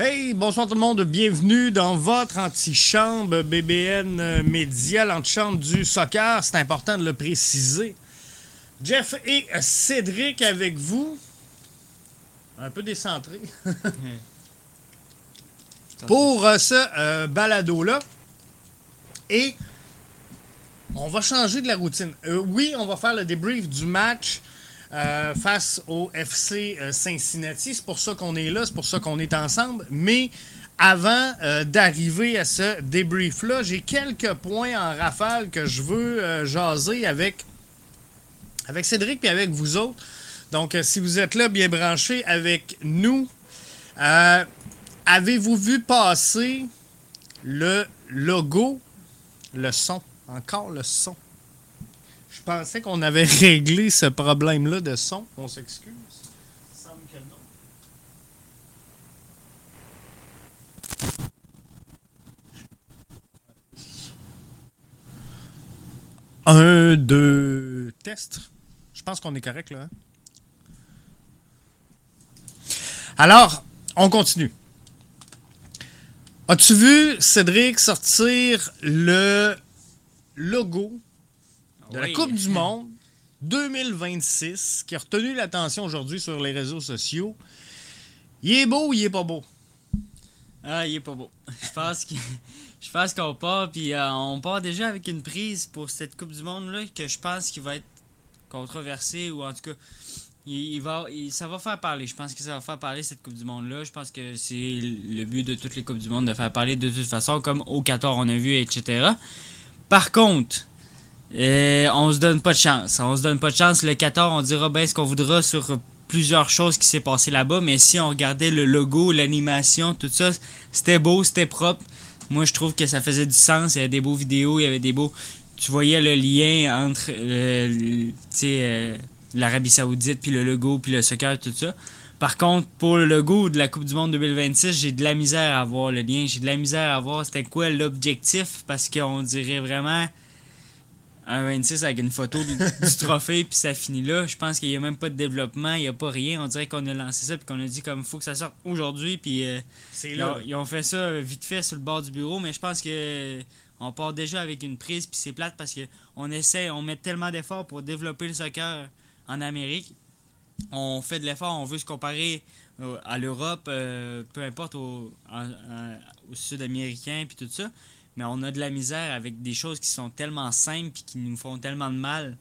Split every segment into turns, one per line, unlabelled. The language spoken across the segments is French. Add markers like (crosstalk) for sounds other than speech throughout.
Hey, bonsoir tout le monde, bienvenue dans votre antichambre BBN Média, l'antichambre du soccer, c'est important de le préciser. Jeff et Cédric avec vous, un peu décentré, (laughs) pour euh, ce euh, balado-là. Et on va changer de la routine. Euh, oui, on va faire le débrief du match euh, face au FC euh, Cincinnati. C'est pour ça qu'on est là, c'est pour ça qu'on est ensemble. Mais avant euh, d'arriver à ce débrief-là, j'ai quelques points en rafale que je veux jaser avec, avec Cédric et avec vous autres. Donc, si vous êtes là, bien branchés avec nous, avez-vous vu passer le logo, le son, encore le son? Pensais qu'on avait (laughs) réglé ce problème-là de son? On s'excuse. Un, deux, test. Je pense qu'on est correct là. hein? Alors, on continue. As-tu vu Cédric sortir le logo de la. Coupe du Monde 2026 qui a retenu l'attention aujourd'hui sur les réseaux sociaux? Il est beau ou il est pas beau?
Ah, il est pas beau. (laughs) Je pense que je pense qu'on part puis euh, on part déjà avec une prise pour cette Coupe du monde là que je pense qu'il va être controversée ou en tout cas il, il va il- ça va faire parler. Je pense que ça va faire parler cette Coupe du monde là. Je pense que c'est le but de toutes les Coupes du monde de faire parler de toute façon comme au 14 on a vu etc. Par contre euh, on se donne pas de chance. On se donne pas de chance. Le 14, on dira bien ce qu'on voudra sur plusieurs choses qui s'est passé là-bas, mais si on regardait le logo, l'animation, tout ça, c'était beau, c'était propre. Moi, je trouve que ça faisait du sens. Il y avait des beaux vidéos, il y avait des beaux. Tu voyais le lien entre euh, euh, l'Arabie Saoudite, puis le logo, puis le soccer, tout ça. Par contre, pour le logo de la Coupe du Monde 2026, j'ai de la misère à voir le lien. J'ai de la misère à voir c'était quoi l'objectif, parce qu'on dirait vraiment un 26 avec une photo du, du trophée puis ça finit là. Je pense qu'il n'y a même pas de développement, il n'y a pas rien. On dirait qu'on a lancé ça puis qu'on a dit comme faut que ça sorte aujourd'hui puis euh,
C'est
ils, ont, ils ont fait ça vite fait sur le bord du bureau, mais je pense que on part déjà avec une prise puis c'est plate parce que on essaie, on met tellement d'efforts pour développer le soccer en Amérique. On fait de l'effort, on veut se comparer à l'Europe, euh, peu importe au, au sud-américain puis tout ça. Mais on a de la misère avec des choses qui sont tellement simples puis qui nous font tellement de mal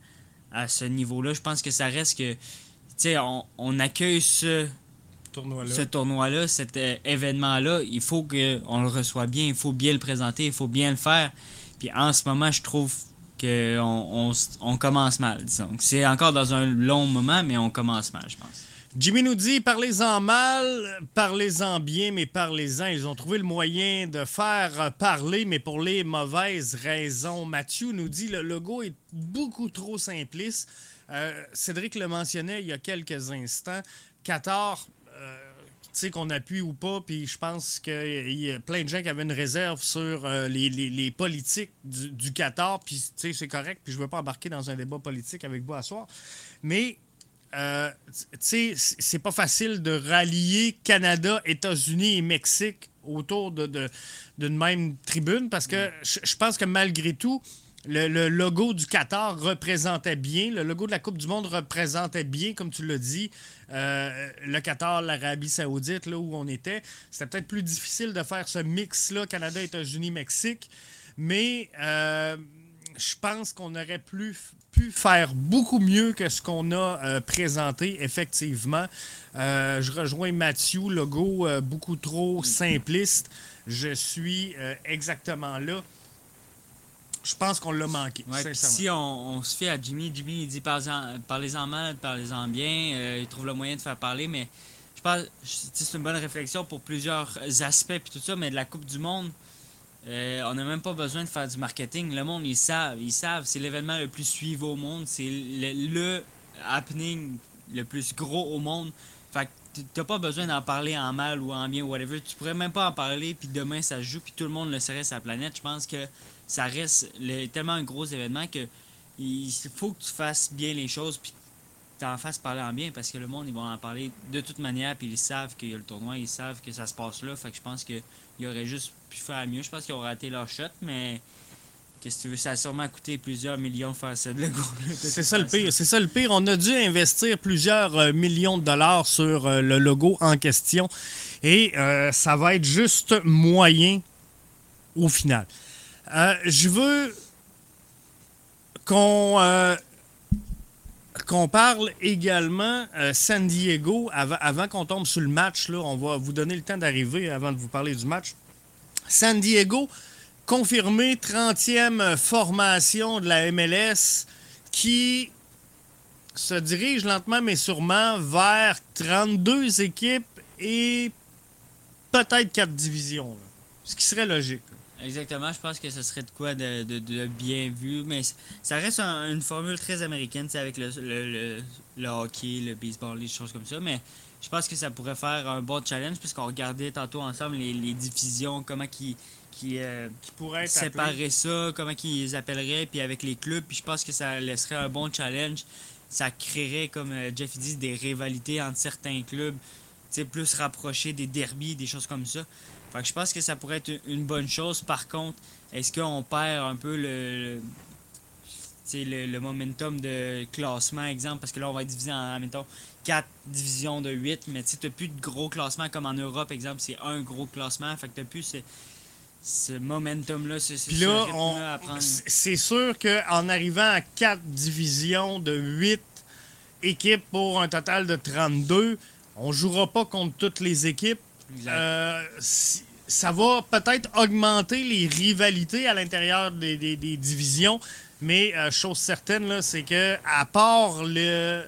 à ce niveau-là. Je pense que ça reste que, tu sais, on, on accueille ce,
tournoi-là.
ce tournoi-là, cet euh, événement-là. Il faut qu'on le reçoive bien, il faut bien le présenter, il faut bien le faire. Puis en ce moment, je trouve qu'on on, on commence mal, disons. C'est encore dans un long moment, mais on commence mal, je pense.
Jimmy nous dit parlez-en mal, parlez-en bien, mais parlez-en. Ils ont trouvé le moyen de faire parler, mais pour les mauvaises raisons. Mathieu nous dit le logo est beaucoup trop simpliste. Euh, Cédric le mentionnait il y a quelques instants. Qatar, euh, tu sais qu'on appuie ou pas, puis je pense qu'il y a plein de gens qui avaient une réserve sur euh, les, politiques du, du Qatar, puis c'est correct, puis je ne veux pas embarquer dans un débat politique avec vous à soir. Mais euh, tu sais, c'est pas facile de rallier Canada, États-Unis et Mexique autour de, de- d'une même tribune parce que je je pense que malgré tout, le, le logo du Qatar représentait bien, le logo de la Coupe du Monde représentait bien, comme tu l'as dit, euh, le Qatar, l'Arabie Saoudite, là où on était. C'était peut-être plus difficile de faire ce mix-là, Canada, États-Unis, Mexique, mais euh, je pense qu'on aurait plus, pu faire beaucoup mieux que ce qu'on a euh, présenté, effectivement. Euh, je rejoins Mathieu, logo euh, beaucoup trop simpliste. Je suis euh, exactement là. Je pense qu'on l'a manqué,
Ouais, si on, on se fait à Jimmy, Jimmy il dit parlez-en mal, parlez-en bien, il trouve le moyen de faire parler, mais je pense que c'est une bonne réflexion pour plusieurs aspects puis tout ça, mais de la Coupe du Monde, euh, on n'a même pas besoin de faire du marketing. Le monde, ils savent, ils savent, c'est l'événement le plus suivi au monde, c'est le, happening le plus gros au monde. Fait que t'as pas besoin d'en parler en mal ou en bien ou whatever. Tu pourrais même pas en parler, puis demain ça joue, puis tout le monde le saurait sur la planète. Je pense que ça reste le- tellement un gros événement que il faut que tu fasses bien les choses, puis t'en fasses parler en bien parce que le monde, ils vont en parler de toute manière, puis ils savent qu'il y a le tournoi, ils savent que ça se passe là. Fait que je pense qu'il aurait juste pu faire mieux. Je pense qu'ils ont raté leur shot, mais qu'est-ce que tu veux, ça a sûrement coûté plusieurs millions de faire ça
C'est ça le pire. C'est ça le pire. On a dû investir plusieurs euh, millions de dollars sur euh, le logo en question. Et euh, ça va être juste moyen au final. je veux qu'on qu'on parle également euh, San Diego, avant, qu'on tombe sur le match, là, on va vous donner le temps d'arriver avant de vous parler du match. San Diego, confirmé 30e formation de la MLS qui se dirige lentement mais sûrement vers 32 équipes et peut-être 4 divisions. Ce qui serait logique.
Exactement, je pense que ce serait de quoi de, bien vu, mais ça reste une formule très américaine, avec le, le, le, hockey, le baseball, les choses comme ça, mais je pense que ça pourrait faire un bon challenge puisqu'on regardait tantôt ensemble les, les divisions, comment qui qui, euh,
pourraient
séparer ça, comment ils appelleraient, puis avec les clubs, puis je pense que ça laisserait un bon challenge. Ça créerait, comme euh, Jeff dit, des rivalités entre certains clubs, plus rapprochés des derbies, des choses comme ça je pense que ça pourrait être une bonne chose. Par contre, est-ce qu'on perd un peu le, le, momentum de classement, exemple, parce que là, on va être divisé en, mettons, 4 divisions de 8, mais tu n'as plus de gros classement comme en Europe, exemple, c'est un gros classement. Fait que tu plus ce, momentum-là,
c'est sûr qu'en arrivant à 4 divisions de 8 équipes pour un total de 32, on jouera pas contre toutes les équipes. Euh, ça va peut-être augmenter les rivalités à l'intérieur des, divisions, mais euh, chose certaine, c'est que à part le,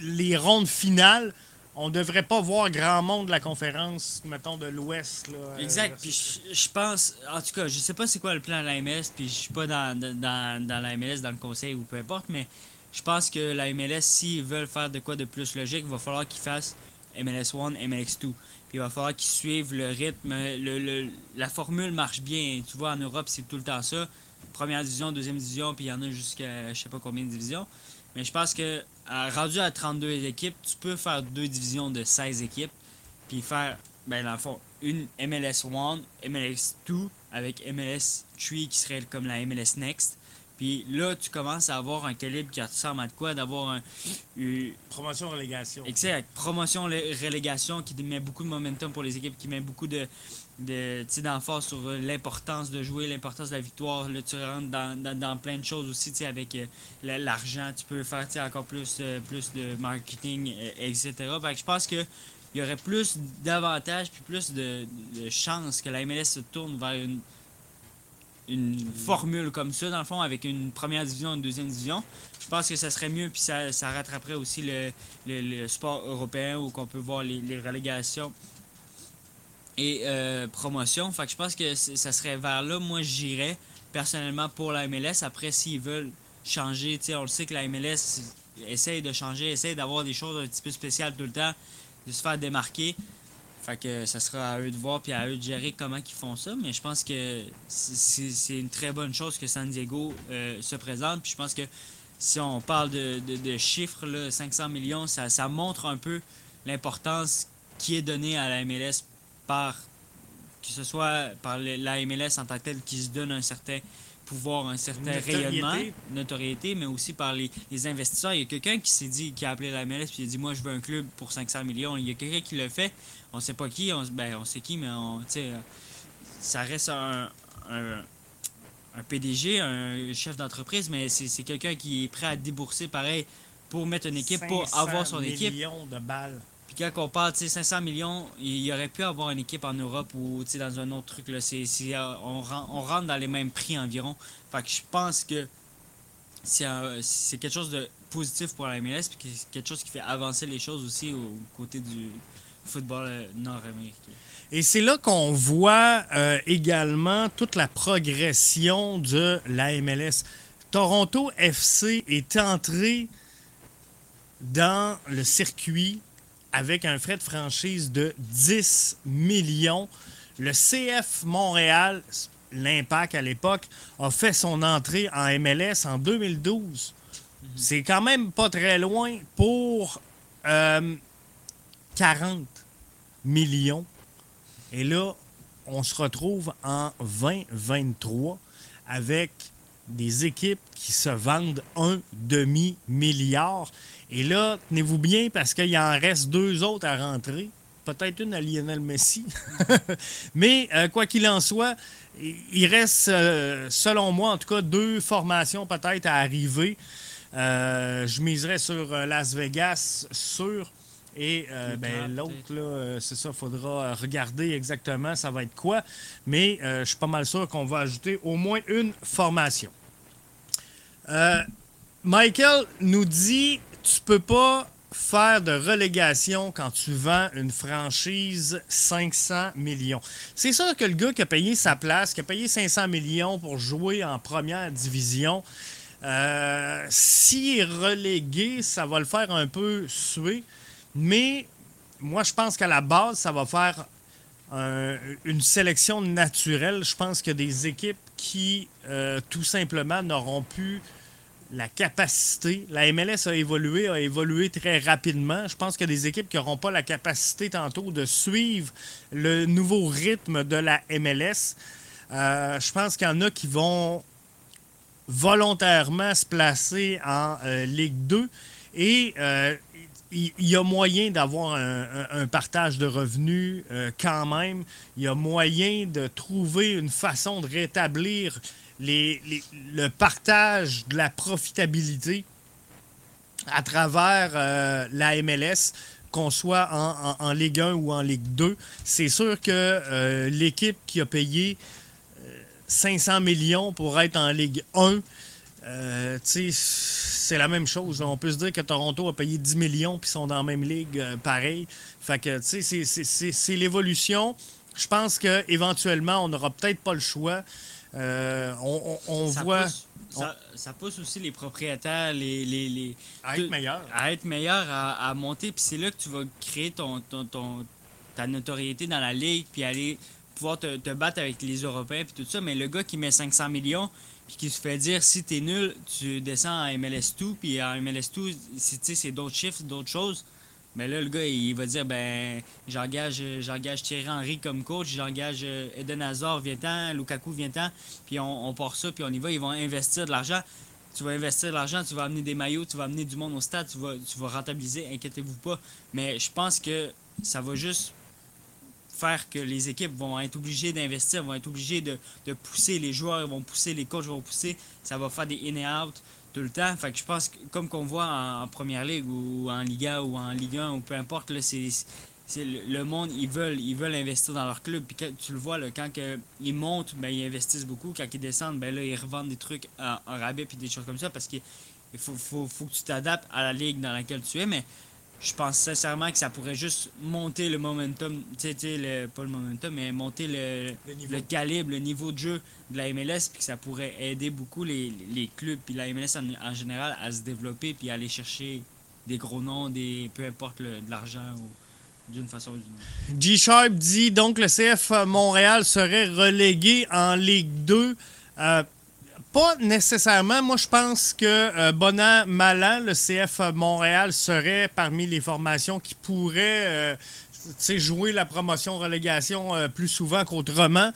les rondes finales, on devrait pas voir grand monde de la conférence, mettons, de l'Ouest.
exact. Puis je pense, en tout cas, je sais pas c'est quoi le plan de la MLS, puis je suis pas dans, dans, dans la MLS, dans le conseil ou peu importe, mais je pense que la MLS, s'ils veulent faire de quoi de plus logique, il va falloir qu'ils fassent MLS 1, MLS 2 il va falloir qu'ils suivent le rythme. Le, la formule marche bien. Tu vois, en Europe, c'est tout le temps ça. Première division, deuxième division, puis il y en a jusqu'à je sais pas combien de divisions. Mais je pense que rendu à 32 équipes, tu peux faire deux divisions de 16 équipes, puis faire, ben, dans le fond, une MLS 1, MLS 2, avec MLS 3 qui serait comme la MLS Next. Puis là, tu commences à avoir un calibre qui ressemble à quoi D'avoir un.
Promotion-relégation.
Exact. Promotion-relégation qui met beaucoup de momentum pour les équipes, qui met beaucoup de d'emphase sur l'importance de jouer, l'importance de la victoire. Là, tu rentres dans, plein de choses aussi, avec euh, l'argent, tu peux faire encore plus, euh, plus de marketing, euh, etc. Fait je pense que il y aurait plus d'avantages puis plus de, de chances que la MLS se tourne vers une une formule comme ça, dans le fond, avec une première division, une deuxième division, je pense que ça serait mieux, puis ça, ça rattraperait aussi le, le, sport européen où on peut voir les, les relégations et euh, promotion. Fait que je pense que ça serait vers là, moi j'irais personnellement pour la MLS. Après, s'ils veulent changer, on le sait que la MLS essaye de changer, essaye d'avoir des choses un petit peu spéciales tout le temps, de se faire démarquer. Fait que ça sera à eux de voir puis à eux de gérer comment ils font ça. Mais je pense que c'est une très bonne chose que San Diego euh, se présente. Puis je pense que si on parle de, chiffres, là, 500 millions, ça, ça montre un peu l'importance qui est donnée à la MLS par que ce soit par la MLS en tant que telle qui se donne un certain pouvoir, un certain rayonnement, notoriété, mais aussi par les, investisseurs. Il y a quelqu'un qui s'est dit, qui a appelé la MLS, puis il a dit Moi, je veux un club pour 500 millions. Il y a quelqu'un qui le fait. On sait pas qui, on, ben, on sait qui, mais on, ça reste un, un, PDG, un chef d'entreprise, mais c'est quelqu'un qui est prêt à débourser pareil pour mettre une équipe, pour avoir son équipe.
de balles
quand on parle 500 millions, il y aurait pu avoir une équipe en Europe ou dans un autre truc. Là, euh, on, rentre dans les mêmes prix environ. Fait que je pense que c'est quelque chose de positif pour la MLS et quelque chose qui fait avancer les choses aussi au côté du football euh, nord-américain.
Et c'est là qu'on voit euh, également toute la progression de la MLS. Toronto FC est entré dans le circuit avec un frais de franchise de 10 millions. Le CF Montréal, l'Impact à l'époque, a fait son entrée en MLS en 2012. C'est quand même pas très loin pour 40 millions. Et là, on se retrouve en 2023 avec des équipes qui se vendent un demi-milliard. Et là, tenez-vous bien parce qu'il en reste deux autres à rentrer. Peut-être une à Lionel Messi. (laughs) Mais euh, quoi qu'il en soit, il reste, euh, selon moi, en tout cas, deux formations peut-être à arriver. Euh, je miserais sur Las Vegas, sûr. Et ben, l'autre, c'est ça, il faudra regarder exactement ça va être quoi. Mais je suis pas mal sûr qu'on va ajouter au moins une formation. Michael nous dit tu peux pas faire de relégation quand tu vends une franchise 500 millions. C'est sûr que le gars qui a payé sa place, qui a payé 500 millions pour jouer en première division, euh, s'il est relégué, ça va le faire un peu suer. Mais moi, je pense qu'à la base, ça va faire une sélection naturelle. Je pense que des équipes qui, euh, tout simplement, n'auront plus la capacité. La MLS a évolué, a évolué très rapidement. Je pense qu'il y a des équipes qui n'auront pas la capacité tantôt de suivre le nouveau rythme de la MLS. Euh, je pense qu'il y en a qui vont volontairement se placer en euh, Ligue 2 et euh, il y, a moyen d'avoir un, partage de revenus quand même. Il y a moyen de trouver une façon de rétablir le partage de la profitabilité à travers euh, la MLS, qu'on soit en, Ligue 1 ou en Ligue 2. C'est sûr que euh, l'équipe qui a payé 500 euh, millions pour être en Ligue 1, c'est la même chose. On peut se dire que Toronto a payé 10 millions puis sont dans la même ligue, pareil. Fait que, c'est l'évolution. Je pense qu'éventuellement, on n'aura peut-être pas le choix. Euh, on, voit.
ça, pousse aussi les propriétaires les, les,
à être meilleurs.
À être meilleurs, à, monter. Puis c'est là que tu vas créer ton, ton, ta notoriété dans la ligue, puis aller pouvoir te, battre avec les Européens, puis tout ça. Mais le gars qui met 500 millions, puis qui se fait dire si t'es nul, tu descends à MLS2, puis en MLS2, c'est d'autres chiffres, d'autres choses. Mais là, le gars, il va dire ben j'engage j'engage Thierry Henry comme coach, j'engage euh, Eden Hazard, vient-t'en, Lukaku, vient-t'en, puis on, part ça, puis on y va, ils vont investir de l'argent. Tu vas investir de l'argent, tu vas amener des maillots, tu vas amener du monde au stade, tu vas, tu vas rentabiliser, inquiétez-vous pas. Mais je pense que ça va juste faire que les équipes vont être obligées d'investir, vont être obligées de, de, pousser, les joueurs vont pousser, les coachs vont pousser, ça va faire des in et out tout le temps. Fait que je pense que, comme qu'on voit en, première ligue ou en Liga ou en Ligue 1 ou peu importe, là, c'est, le, monde, ils veulent, ils veulent investir dans leur club. Puis tu le vois, là, quand ils montent, ben, ils investissent beaucoup. Quand ils descendent, ben, là, ils revendent des trucs en, rabais puis des choses comme ça parce qu'il faut, faut, faut, que tu t'adaptes à la ligue dans laquelle tu es. Mais je pense sincèrement que ça pourrait juste monter le momentum, le, pas le momentum, mais monter le, le, calibre, le niveau de jeu de la MLS, puis que ça pourrait aider beaucoup les, les clubs, puis la MLS en, général, à se développer, puis à aller chercher des gros noms, des peu importe de l'argent ou d'une façon ou d'une
autre. G-Sharp dit donc le CF Montréal serait relégué en Ligue 2. Pas nécessairement. Moi, je pense que euh, Malan, le CF Montréal, serait parmi les formations qui pourraient euh, jouer la promotion-relégation euh, plus souvent qu'autrement.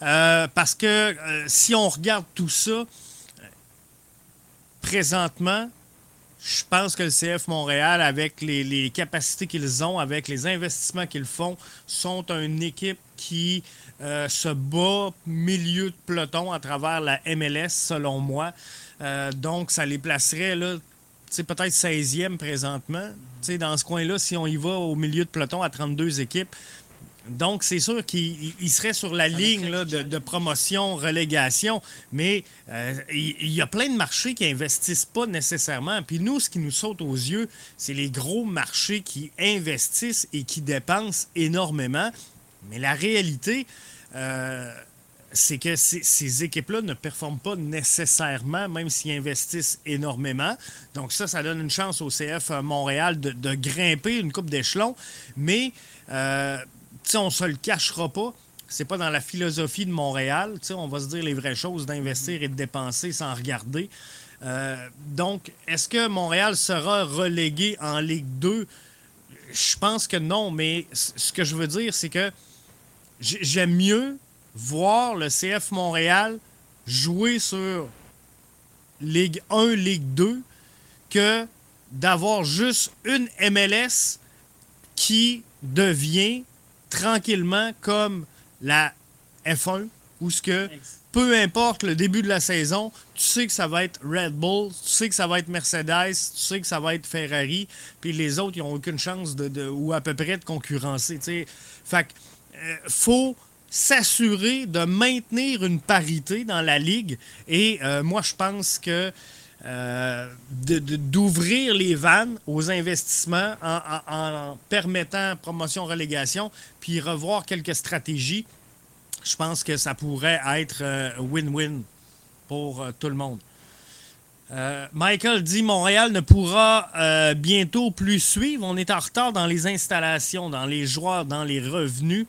parce que si on regarde tout ça, présentement, je pense que le CF Montréal, avec les capacités qu'ils ont, avec les investissements qu'ils font, sont une équipe qui euh, se bat milieu de peloton à travers la MLS, selon moi. Euh, donc, ça les placerait là, peut-être 16e présentement. dans ce coin-là, si on y va au milieu de peloton à 32 équipes, donc, c'est sûr qu'il serait sur la ligne de, promotion-relégation, mais euh, il y, a plein de marchés qui investissent pas nécessairement. Puis nous, ce qui nous saute aux yeux, c'est les gros marchés qui investissent et qui dépensent énormément. Mais la réalité, euh, c'est que ces, équipes-là ne performent pas nécessairement, même s'ils investissent énormément. Donc ça, ça donne une chance au CF Montréal de, grimper une coupe d'échelon. Mais euh, on ne se le cachera pas. C'est pas dans la philosophie de Montréal. on va se dire les vraies choses d'investir et de dépenser sans regarder. Euh, donc, est-ce que Montréal sera relégué en Ligue 2? Je pense que non, mais ce que je veux dire, c'est que j'aime mieux voir le CF Montréal jouer sur Ligue 1, Ligue 2 que d'avoir juste une MLS qui devient tranquillement comme la F1, où ce que peu importe le début de la saison, tu sais que ça va être Red Bull, tu sais que ça va être Mercedes, tu sais que ça va être Ferrari, puis les autres, ils n'ont aucune chance de, ou à peu près de concurrencer. Fait que, faut s'assurer de maintenir une parité dans la ligue. Et euh, moi, je pense que euh, d'ouvrir les vannes aux investissements en, permettant promotion-relégation, puis revoir quelques stratégies, je pense que ça pourrait être euh, win-win pour tout le monde. Michael dit Montréal ne pourra bientôt plus suivre. On est en retard dans les installations, dans les joueurs, dans les revenus.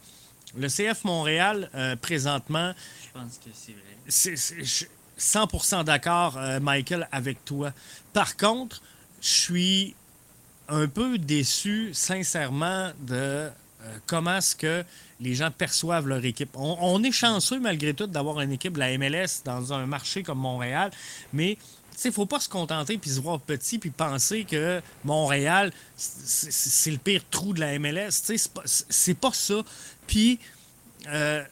Le CF Montréal, euh, présentement.
Je pense que c'est vrai.
C'est 100% d'accord, euh, Michael, avec toi. Par contre, je suis un peu déçu, sincèrement, de euh, comment est-ce que les gens perçoivent leur équipe. On, est chanceux, malgré tout, d'avoir une équipe de la MLS dans un marché comme Montréal, mais il ne faut pas se contenter puis se voir petit puis penser que Montréal, c'est le pire trou de la MLS. C'est pas, pas ça. Puis, euh,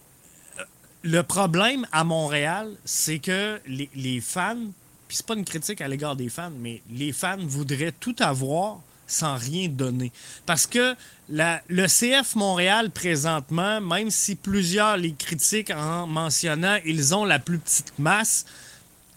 le problème à Montréal, c'est que les, fans, puis c'est pas une critique à l'égard des fans, mais les fans voudraient tout avoir sans rien donner. Parce que le CF Montréal, présentement, même si plusieurs les critiquent en mentionnant ils ont la plus petite masse,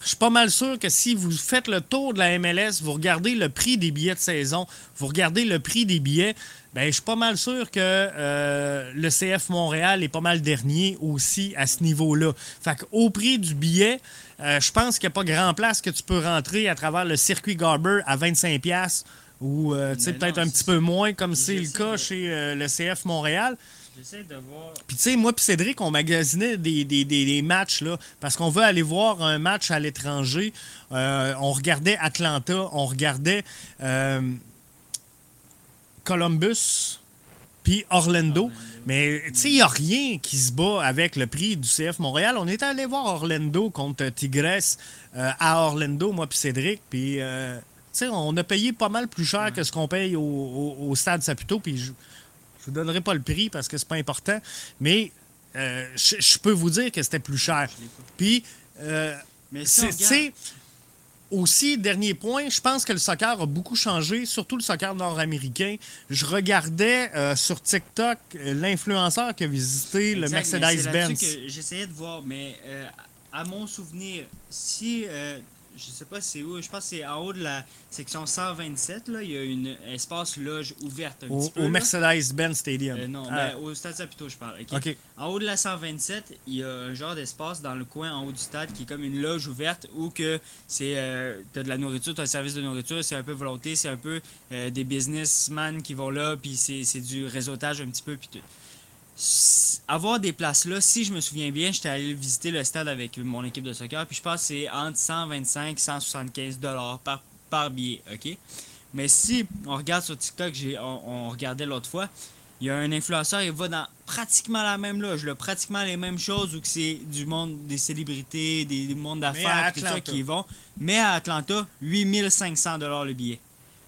je suis pas mal sûr que si vous faites le tour de la MLS, vous regardez le prix des billets de saison, vous regardez le prix des billets, ben, je suis pas mal sûr que euh, le CF Montréal est pas mal dernier aussi à ce niveau-là. Fait au prix du billet, euh, je pense qu'il n'y a pas grand place que tu peux rentrer à travers le circuit Garber à 25$ ou euh, peut-être un petit peu moins, comme c'est le cas chez le CF Montréal.
J'essaie de voir.
Puis, tu sais, moi, puis Cédric, on magasinait des, des, matchs, là, parce qu'on veut aller voir un match à l'étranger. Euh, on regardait Atlanta, on regardait euh, Columbus, puis Orlando. Mais, tu sais, il n'y a rien qui se bat avec le prix du CF Montréal. On était allé voir Orlando contre Tigres euh, à Orlando, moi, puis Cédric. Puis, tu sais, on a payé pas mal plus cher que ce qu'on paye au, au, Stade Saputo. Puis, je vous donnerai pas le prix parce que c'est pas important, mais euh, je, peux vous dire que c'était plus cher. Puis, euh, c'est aussi, dernier point, je pense que le soccer a beaucoup changé, surtout le soccer nord-américain. Je regardais euh, sur TikTok l'influenceur qui a visité le Mercedes-Benz.
J'essayais de voir, mais à mon souvenir, si je sais pas c'est où, je pense que c'est en haut de la section 127, là, il y a une espace loge ouverte un
au,
petit peu.
Au Mercedes-Benz Stadium.
Euh, non,
ah.
ben, au stade Saputo, je parle. En haut de la 127, il y a un genre d'espace dans le coin en haut du stade qui est comme une loge ouverte où que c'est euh, de la nourriture, tu as un service de nourriture, c'est un peu volonté, c'est un peu euh, des businessmen qui vont là, puis c'est du réseautage un petit peu, puis tout avoir des places là, si je me souviens bien, j'étais allé visiter le stade avec mon équipe de soccer, puis je pense que c'est entre 125 et 175 dollars par, par billet, ok? Mais si on regarde sur TikTok, on, regardait l'autre fois, il y a un influenceur, il va dans pratiquement la même loge, là, pratiquement les mêmes choses, où que c'est du monde des célébrités, des, mondes d'affaires, tout ça qui y vont. Mais à Atlanta, 8500 dollars le billet.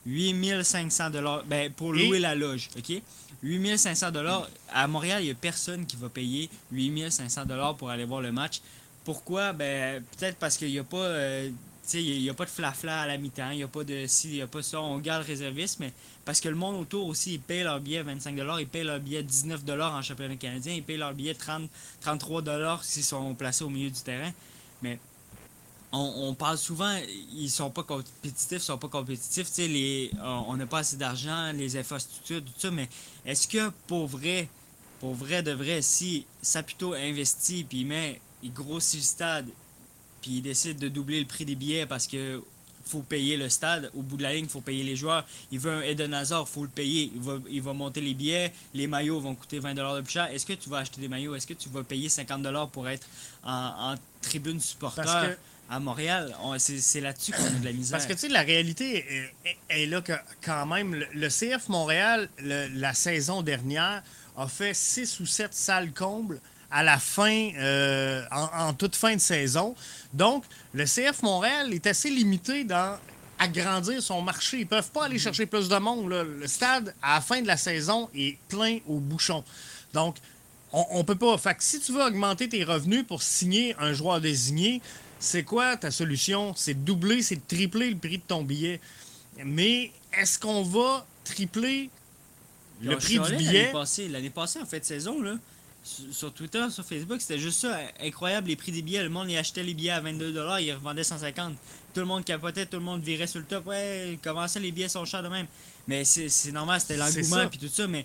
8500 dollars ben, pour louer la loge, ok? 8500 dollars. À Montréal, il n'y a personne qui va payer 8500 dollars pour aller voir le match. Pourquoi? Ben, peut-être parce qu'il n'y a pas... Euh, il n'y a pas de flafla à la mi-temps, il n'y a pas de si, il a pas ça, on garde réserviste, mais parce que le monde autour aussi, ils payent leur billet 25$, ils payent leur billet 19$ en championnat canadien, ils payent leur billet 30, 33$ s'ils sont placés au milieu du terrain. Mais on, parle souvent, ils sont pas compétitifs, sont pas compétitifs. Les, on n'a pas assez d'argent, les infrastructures, tout ça. Mais est-ce que pour vrai, pour vrai de vrai, si Saputo investit puis il met, il grossit le stade, puis il décide de doubler le prix des billets parce que faut payer le stade. Au bout de la ligne, il faut payer les joueurs. Il veut un Eden Hazard, il faut le payer. Il va, il va monter les billets. Les maillots vont coûter 20 de plus cher. Est-ce que tu vas acheter des maillots? Est-ce que tu vas payer 50 pour être en, tribune supporter? À Montréal, c'est là-dessus qu'on a de la misère.
Parce que, tu sais, la réalité est, là que, quand même, le, CF Montréal, la saison dernière, a fait 6 ou 7 salles combles à la fin, euh, en, toute fin de saison. Donc, le CF Montréal est assez limité dans agrandir son marché. Ils peuvent pas aller chercher plus de monde. Le stade, à la fin de la saison, est plein au bouchon. Donc, on, ne peut pas. Fait que si tu veux augmenter tes revenus pour signer un joueur désigné, c'est quoi ta solution? C'est de doubler, c'est de tripler le prix de ton billet. Mais est-ce qu'on va tripler le prix du billet?
L'année passée, en fait, saison, là, sur Twitter, sur Facebook, c'était juste ça, incroyable les prix des billets. Le monde achetait les billets à 22 il revendait 150. Tout le monde capotait, tout le monde virait sur le top. Ouais, comment ça, les billets sont chers de même? Mais c'est normal, c'était l'engouement et tout ça, mais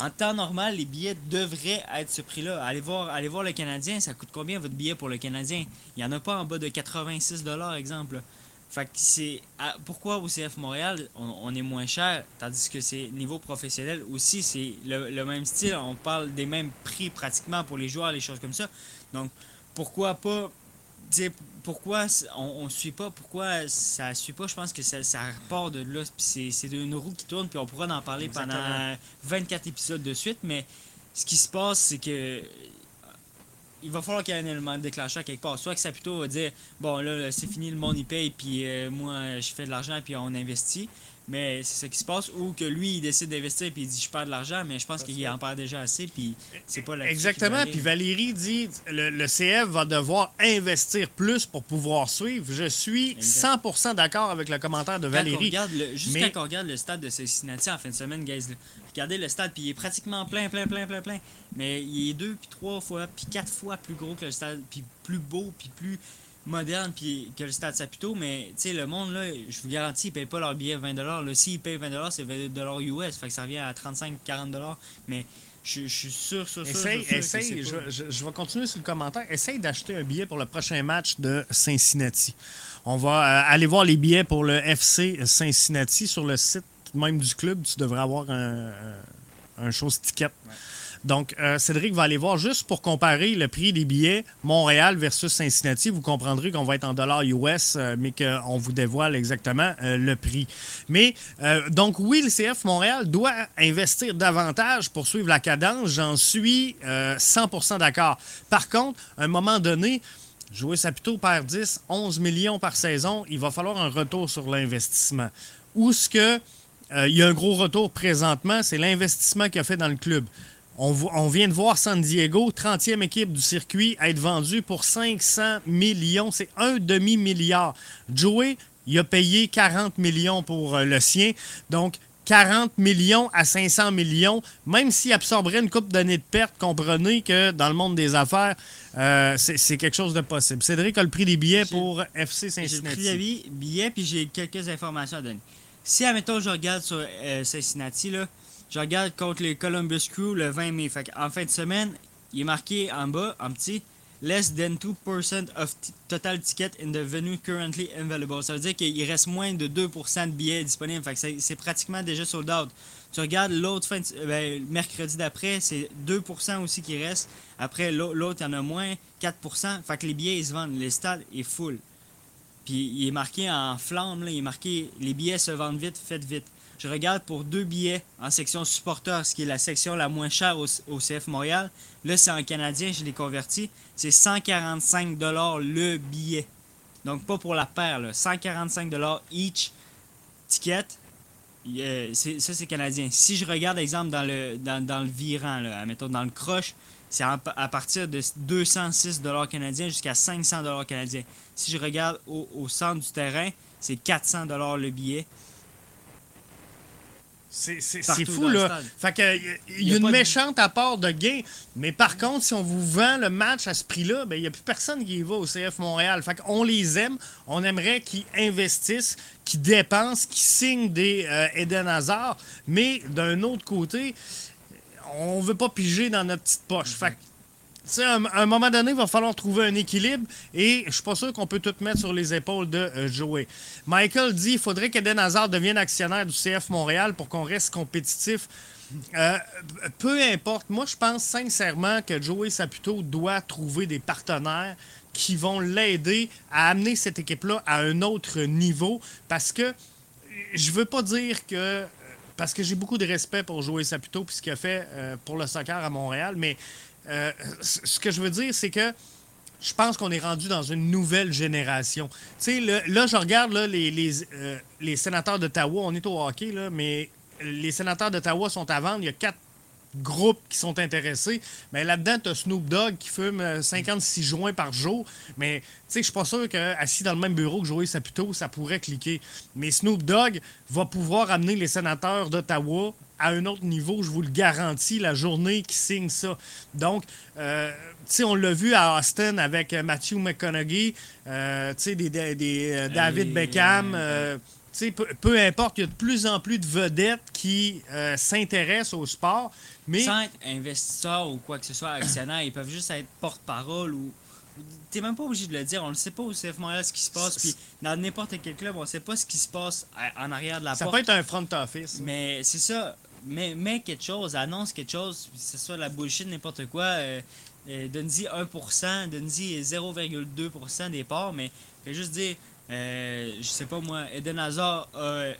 en temps normal, les billets devraient être ce prix-là. Allez voir, allez voir le Canadien, ça coûte combien votre billet pour le Canadien? Il n'y en a pas en bas de 86 exemple. Fait que c'est. Pourquoi au CF Montréal, on, est moins cher, tandis que c'est niveau professionnel aussi, c'est le, même style. On parle des mêmes prix pratiquement pour les joueurs, les choses comme ça. Donc, pourquoi pas. Pourquoi on ne suit pas, pourquoi ça suit pas, je pense que ça, ça repart de là. C'est une roue qui tourne, puis on pourra en parler pendant 24 épisodes de suite, mais ce qui se passe, c'est que il va falloir qu'il y ait un élément déclencheur quelque part. Soit que Saputo va dire Bon, là, c'est fini, le monde y paye, puis euh, moi, je fais de l'argent, puis on investit. Mais c'est ce qui se passe. Ou que lui, il décide d'investir, puis il dit Je perds de l'argent, mais je pense qu'il en perd déjà assez, puis c'est pas la
Exactement. Puis Valérie dit le, CF va devoir investir plus pour pouvoir suivre. Je suis 100% d'accord avec le commentaire de Valérie.
juste quand on regarde le stade de Cincinnati en fin de semaine, guys, regardez le stade, puis il est pratiquement plein, plein, plein, plein, plein. Mais il est deux, puis trois fois, puis quatre fois plus gros que le stade, puis plus beau, puis plus moderne puis que le stade Saputo, mais tu sais, le monde, là, je vous garantis, ils payent pas leur billet 20 S'ils payent 20 c'est 20 US, fait que ça revient à 35-40 Mais je, suis sûr, sûr,
essaye, sûr, essaye, je, vais continuer sur le commentaire. Essaye d'acheter un billet pour le prochain match de Cincinnati. On va euh, aller voir les billets pour le FC Cincinnati sur le site même du club. Tu devrais avoir un, un chose ticket. Donc, euh, Cédric va aller voir juste pour comparer le prix des billets Montréal versus Cincinnati. Vous comprendrez qu'on va être en dollars US, euh, mais qu'on vous dévoile exactement euh, le prix. Mais, donc, oui, le CF Montréal doit investir davantage pour suivre la cadence. J'en suis 100% d'accord. Par contre, à un moment donné, jouer Saputo perd 10, 11 millions par saison. Il va falloir un retour sur l'investissement. Où ce que il y a un gros retour présentement, c'est l'investissement qu'il a fait dans le club. On, vient de voir San Diego, 30e équipe du circuit, être vendue pour 500 millions. C'est un demi-milliard. Joey, il a payé 40 millions pour euh, le sien. Donc, 40 millions à 500 millions, même s'il absorberait une coupe d'années de perte, comprenez que dans le monde des affaires, euh, c'est quelque chose de possible. Cédric a le prix des billets pour FC Cincinnati. J'ai le prix
des billets, puis j'ai quelques informations à donner. Si, admettons, je regarde sur euh, Cincinnati, là, je regarde contre les Columbus Crew le 20 mai. en fin de semaine, il est marqué en bas, en petit, less than 2% of total ticket in the venue currently available. Ça veut dire qu'il reste moins de 2% de billets disponibles. c'est pratiquement déjà sold out. Tu regardes l'autre fin de, ben, mercredi d'après, c'est 2% aussi qui reste. Après, l'autre, il y en a moins, 4%. Fait que les billets, se vendent. Le stade est full. Puis il est marqué en flamme, il est marqué les billets se vendent vite, faites vite je regarde pour deux billets en section supporter, ce qui est la section la moins chère au, CF Montréal. Là, c'est en canadien, je l'ai converti. C'est 145 le billet. Donc, pas pour la paire, 145 each ticket. ça, c'est canadien. Si je regarde, exemple, dans le, dans, le virant, mettons dans le croche, c'est à, partir de 206 canadiens jusqu'à 500 canadiens. Si je regarde au, au centre du terrain, c'est 400 le billet.
C'est fou, là. Fait que, il y a, une méchante apport de gain. Mais par contre, si on vous vend le match à ce prix-là, ben, il n'y a plus personne qui y va au CF Montréal. Fait qu'on les aime. On aimerait qu'ils investissent, qu'ils dépensent, qu'ils signent des euh, Eden Hazard. Mais d'un autre côté, on veut pas piger dans notre petite poche. Fait à un, moment donné, il va falloir trouver un équilibre et je suis pas sûr qu'on peut tout mettre sur les épaules de euh, Joey. Michael dit qu'il faudrait qu'Eden Hazard devienne actionnaire du CF Montréal pour qu'on reste compétitif. euh, peu importe. Moi, je pense sincèrement que Joey Saputo doit trouver des partenaires qui vont l'aider à amener cette équipe-là à un autre niveau. Parce que je veux pas dire que. Parce que j'ai beaucoup de respect pour Joey Saputo et ce qu'il a fait euh, pour le soccer à Montréal, mais euh, ce que je veux dire, c'est que je pense qu'on est rendu dans une nouvelle génération. Tu sais, là, je regarde les, les, euh, les sénateurs d'Ottawa, on est au hockey, là, mais les sénateurs d'Ottawa sont à vendre. Il y a quatre groupes qui sont intéressés. Mais là-dedans, tu as Snoop Dogg qui fume 56 euh, joints par jour. Mais tu sais, je suis pas sûr qu'assis dans le même bureau que Joey Saputo, ça pourrait cliquer. Mais Snoop Dogg va pouvoir amener les sénateurs d'Ottawa à un autre niveau, je vous le garantis, la journée qui signe ça. Donc, euh, sais, on l'a vu à Austin avec euh, Matthew McConaughey, euh, des, des, euh, David Beckham. Peu, peu, importe, il y a de plus en plus de vedettes qui s'intéressent au sport. Mais...
Sans être investisseurs ou quoi que ce soit, actionnaires, ils peuvent juste être porte-parole ou. T'es même pas obligé de le dire, on ne sait pas au CF Montréal ce qui se passe, puis dans n'importe quel club, on ne sait pas ce qui se passe en arrière de la
ça
porte.
Ça peut être un front office.
Mais c'est ça, mais, mais quelque chose, annonce quelque chose, que ce soit la bullshit, n'importe quoi. Euh, donne-y 1%, donne-y 0,2% des parts, mais je juste dire, euh, je sais pas moi, Eden Hazard euh,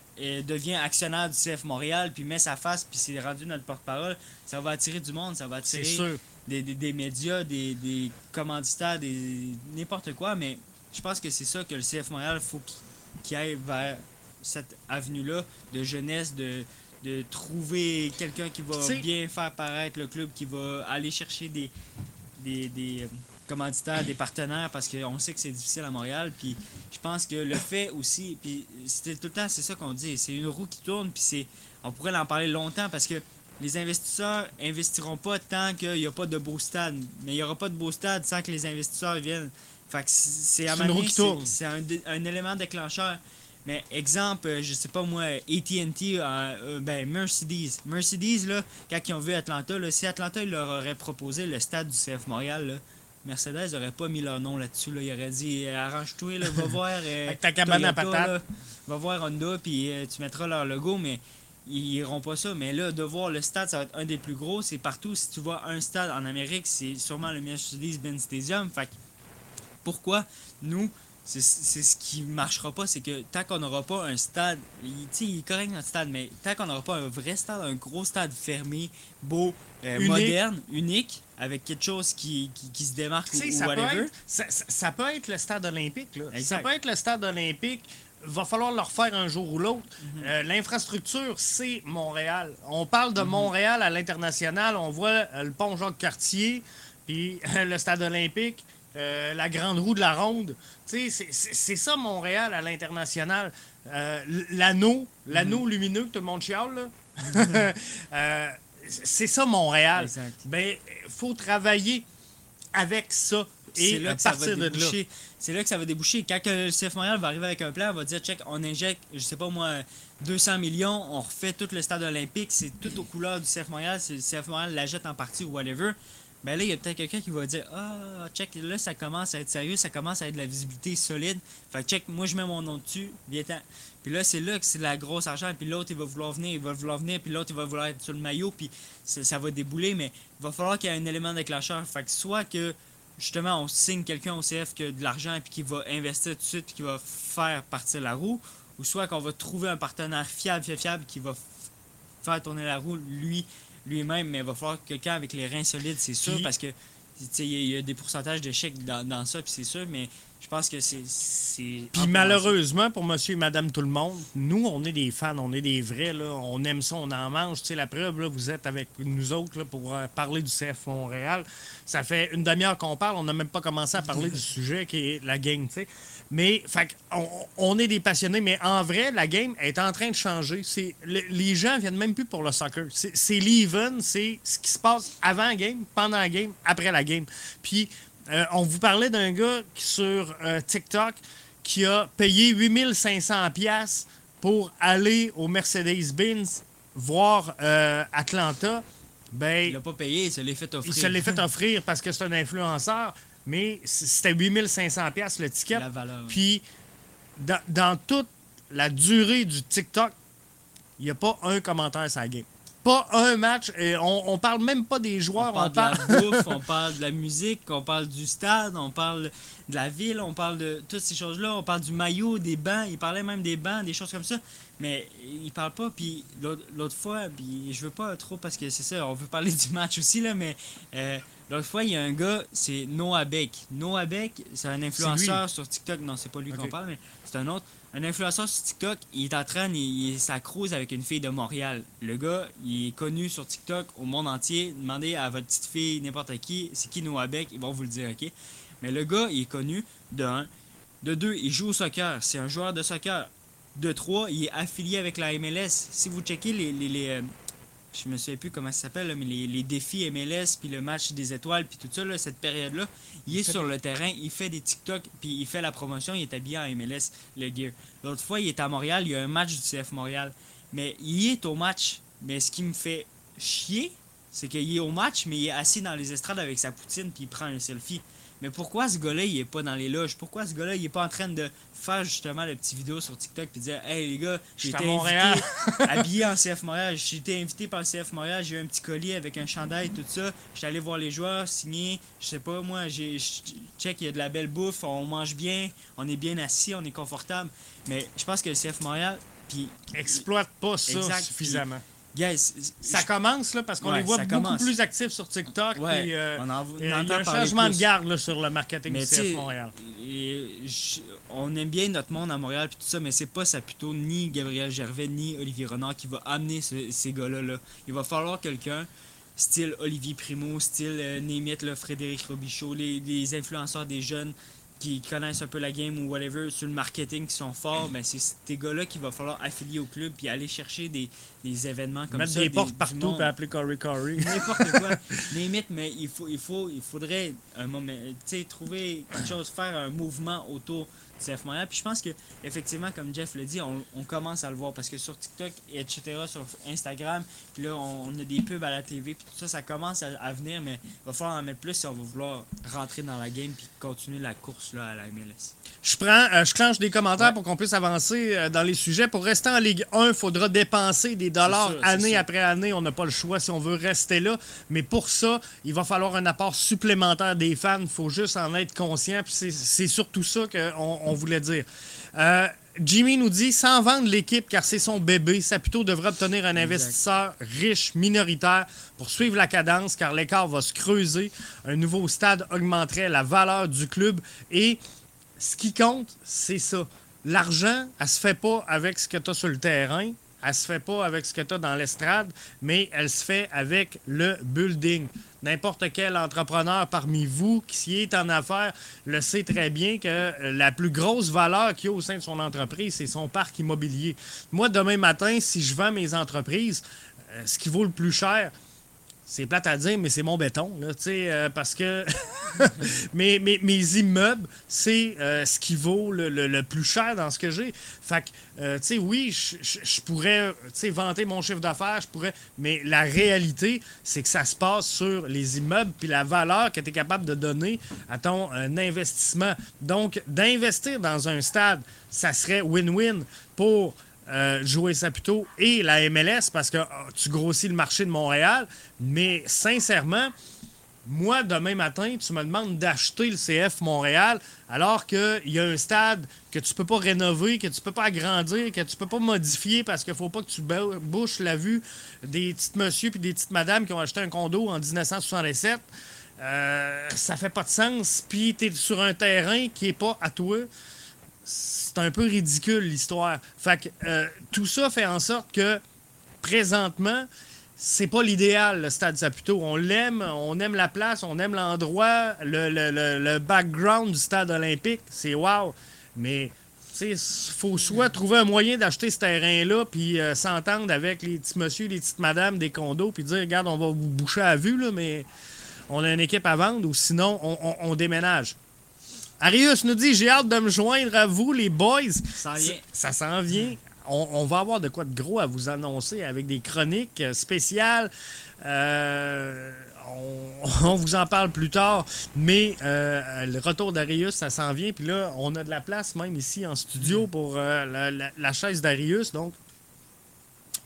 devient actionnaire du CF Montréal, puis met sa face, puis c'est rendu notre porte-parole, ça va attirer du monde, ça va attirer des, des, médias, des, des commanditaires, des n'importe quoi, mais je pense que c'est ça que le CF Montréal faut qu'il aille vers cette avenue-là de jeunesse, de, de trouver quelqu'un qui va bien faire paraître le club, qui va aller chercher des, des, des euh, commanditaires, des partenaires, parce qu'on sait que c'est difficile à Montréal. Puis je pense que le fait aussi, puis c'était tout le temps, c'est ça qu'on dit, c'est une roue qui tourne, puis c'est, on pourrait en parler longtemps parce que les investisseurs investiront pas tant qu'il n'y a pas de beau stade. Mais il n'y aura pas de beau stade sans que les investisseurs viennent. Fait que c'est C'est un, un, élément déclencheur. Mais exemple, je sais pas moi, AT&T, euh, euh, ben Mercedes. Mercedes, là, quand ils ont vu Atlanta, là, si Atlanta leur aurait proposé le stade du CF Montréal, là, Mercedes n'aurait pas mis leur nom là-dessus. Là. Il aurait dit arrange-toi, va (laughs) voir.
Avec ta cabane à patate.
va voir Honda, puis tu mettras leur logo, mais ils iront pas ça. Mais là, de voir le stade, ça va être un des plus gros. C'est partout. Si tu vois un stade en Amérique, c'est sûrement le Mercedes-Benz Stadium. Fait pourquoi nous, c'est ce qui marchera pas, c'est que tant qu'on n'aura pas un stade, il, il est correct notre stade, mais tant qu'on n'aura pas un vrai stade, un gros stade fermé, beau, euh, moderne, unique, avec quelque chose qui, qui, se démarque ou,
ça whatever. Peut être, ça, peut être le stade olympique. Là. Ça peut être le stade olympique. Va falloir le refaire un jour ou l'autre. Mhm. Euh, l'infrastructure, c'est Montréal. On parle de mhm. Montréal à l'international. On voit euh, le pont Jacques-Cartier, puis (laughs) le stade olympique. Euh, la grande roue de la ronde. C'est ça Montréal à l'international. Euh, l'anneau, l'anneau mhm. lumineux que tout le monde chiale, (laughs) euh, c'est ça Montréal. Il Ben, faut travailler avec ça. Et là ça va
déboucher. C'est là que ça va déboucher. Quand le CF Montréal va arriver avec un plan, on va dire check, on injecte, je sais pas moi, 200 millions, on refait tout le stade olympique, c'est tout aux couleurs du CF Montréal, le CF Montréal la jette en partie ou whatever ben là, il y a peut-être quelqu'un qui va dire Ah, check, là, ça commence à être sérieux, ça commence à être de la visibilité solide. Fait check, moi, je mets mon nom dessus, viens Puis là, c'est là que c'est la grosse argent. Puis l'autre, il va vouloir venir, il va vouloir venir, puis l'autre, il va vouloir être sur le maillot, puis ça, va débouler. Mais il va falloir qu'il y ait un élément déclencheur. Fait que soit que, justement, on signe quelqu'un au CF qui a de l'argent, puis qui va investir tout de suite, qui va faire partir la roue, ou soit qu'on va trouver un partenaire fiable, fiable, fiable, qui va faire tourner la roue, lui, lui-même, mais il va falloir quelqu'un avec les reins solides, c'est sûr, parce que il y, a des pourcentages d'échecs dans, dans ça, puis c'est sûr, mais je pense que c'est.
Puis malheureusement, pour monsieur et madame tout le monde, nous, on est des fans, on est des vrais, là, on aime ça, on en mange. Tu sais, la preuve, là, vous êtes avec nous autres là, pour euh, parler du CF Montréal. Ça fait une demi-heure qu'on parle, on n'a même pas commencé à parler du sujet qui est la game, tu sais. Mais fait, on, est des passionnés, mais en vrai, la game est en train de changer. C'est, les gens viennent même plus pour le soccer. C'est, l'even, c'est ce qui se passe avant la game, pendant la game, après la game. Puis, euh, on vous parlait d'un gars sur euh, TikTok qui a payé 8500 pièces pour aller au Mercedes-Benz voir euh, Atlanta. Ben,
il l'a pas payé, il se l'est fait offrir.
Il se l'est fait (laughs) offrir parce que c'est un influenceur mais c'était 8500 pièces le ticket.
La valeur.
Puis, dans, toute la durée du TikTok, il n'y a pas un commentaire sur la game. Pas un match. Et on, on parle même pas des joueurs.
On parle, de la bouffe, (laughs) on parle de la musique, on parle du stade, on parle de la ville, on parle de toutes ces choses-là. On parle du maillot, des bancs. Il parlait même des bancs, des choses comme ça. Mais il parle pas. Puis l'autre fois, puis je veux pas trop parce que c'est ça, on veut parler (laughs) du match aussi, là, mais euh, l'autre fois, il y a un gars, c'est Noah Beck. Noah Beck, c'est un influenceur sur TikTok. Non, c'est pas lui qu'on parle, mais c'est un autre. Un influenceur sur TikTok, il est en train, il, s'accrouse avec une fille de Montréal. Le gars, il est connu sur TikTok au monde entier. Demandez à votre petite fille, n'importe qui, c'est qui Noah Beck, ils vont vous le dire, ok? Mais le gars, il est connu de un. De deux, il joue au soccer. C'est un joueur de soccer. De trois, il est affilié avec la MLS. Si vous checkez les. les, les euh, je me souviens plus comment ça s'appelle, mais les, les, défis MLS, puis le match des étoiles, puis tout ça, là, cette période-là, il est sur le terrain, il fait des TikTok, puis il fait la promotion, il est habillé en MLS, le gear. L'autre fois, il est à Montréal, il y a un match du CF Montréal. Mais il est au match. Mais ce qui me fait chier, c'est qu'il est au match, mais il est assis dans les estrades avec sa poutine, puis il prend un selfie. Mais pourquoi ce gars-là, il est pas dans les loges? Pourquoi ce gars-là, il est pas en train de faire justement le petit vidéo sur TikTok puis dire Hey les gars, j'ai été invité, (laughs) habillé en CF Montréal, j'ai été invité par le CF Montréal, j'ai eu un petit collier avec un chandail, tout ça. J'étais allé voir les joueurs, signer, je sais pas, moi, j'ai check, il y a de la belle bouffe, on mange bien, on est bien assis, on est confortable. Mais je pense que le CF Montréal, puis.
Exploite pas ça suffisamment
ça
commence là, parce qu'on les voit beaucoup plus actifs sur TikTok.
Euh, on
il y a un changement de garde sur le marketing du CF Montréal.
on aime bien notre monde à Montréal et tout ça, mais c'est pas ça plutôt ni Gabriel Gervais ni Olivier Renard qui va amener ces gars-là. Là. Il va falloir quelqu'un style Olivier Primo, style euh, Frédéric Robichaud, les, les influenceurs des jeunes qui connaissent un peu la game ou whatever sur le marketing qui sont forts, ben c'est ces gars-là qu'il va falloir affilier au club puis aller chercher des, des événements comme
Mettre
ça.
Mettre des, portes partout et appeler Corey Corey.
N'importe quoi. (laughs) Limite, mais il faut, il faut, il faudrait un moment, trouver quelque chose, faire un mouvement autour Puis je pense que effectivement, comme Jeff le dit, on, commence à le voir parce que sur TikTok, etc., sur Instagram, puis là, on, a des pubs à la TV, puis tout ça, ça commence à, venir, mais il va falloir en mettre plus si on va vouloir rentrer dans la game puis continuer la course là, à la MLS.
Je prends, euh, je clenche des commentaires pour qu'on puisse avancer euh, dans les sujets. Pour rester en Ligue 1, il faudra dépenser des dollars année après année. On n'a pas le choix si on veut rester là. Mais pour ça, il va falloir un apport supplémentaire des fans. Il faut juste en être conscient. c'est surtout ça qu'on on voulait dire. Euh, Jimmy nous dit sans vendre l'équipe car c'est son bébé, Saputo devrait obtenir un investisseur riche, minoritaire pour suivre la cadence car l'écart va se creuser. Un nouveau stade augmenterait la valeur du club et ce qui compte, c'est ça. L'argent, elle se fait pas avec ce que tu as sur le terrain, elle se fait pas avec ce que tu as dans l'estrade, mais elle se fait avec le building. N'importe quel entrepreneur parmi vous qui est en affaires le sait très bien que la plus grosse valeur qu'il y a au sein de son entreprise, c'est son parc immobilier. Moi, demain matin, si je vends mes entreprises, euh, ce qui vaut le plus cher, c'est plate à dire, mais c'est mon béton, euh, parce que (laughs) mes, mes, immeubles, c'est euh, ce qui vaut le, plus cher dans ce que j'ai. Fait que, euh, tu sais, oui, je pourrais, vanter mon chiffre d'affaires, je pourrais, mais la réalité, c'est que ça se passe sur les immeubles, puis la valeur que tu es capable de donner à ton investissement. Donc, d'investir dans un stade, ça serait win-win pour euh, jouer ça plutôt et la MLS parce que oh, tu grossis le marché de Montréal. Mais sincèrement, moi, demain matin, tu me demandes d'acheter le CF Montréal alors qu'il y a un stade que tu peux pas rénover, que tu peux pas agrandir, que tu peux pas modifier parce qu'il faut pas que tu bouches la vue des petits messieurs et des petites madames qui ont acheté un condo en 1967. Euh, ça fait pas de sens. Puis tu es sur un terrain qui est pas à toi c'est un peu ridicule l'histoire. Fait euh, tout ça fait en sorte que présentement, c'est pas l'idéal, le Stade Saputo. On l'aime, on aime la place, on aime l'endroit, le, background du Stade olympique, c'est wow. Mais il faut soit trouver un moyen d'acheter ce terrain-là, puis euh, s'entendre avec les petits monsieur, les petites madames des condos, puis dire, regarde, on va vous boucher à vue, là, mais on a une équipe à vendre, ou sinon, on déménage. Arius nous dit J'ai hâte de me joindre à vous, les boys.
Ça,
ça s'en vient. On, va avoir de quoi de gros à vous annoncer avec des chroniques spéciales. Euh, (laughs) on, vous en parle plus tard, mais euh, le retour d'Arius, ça s'en vient. Puis là, on a de la place même ici en studio pour euh, la, chaise d'Arius. Donc,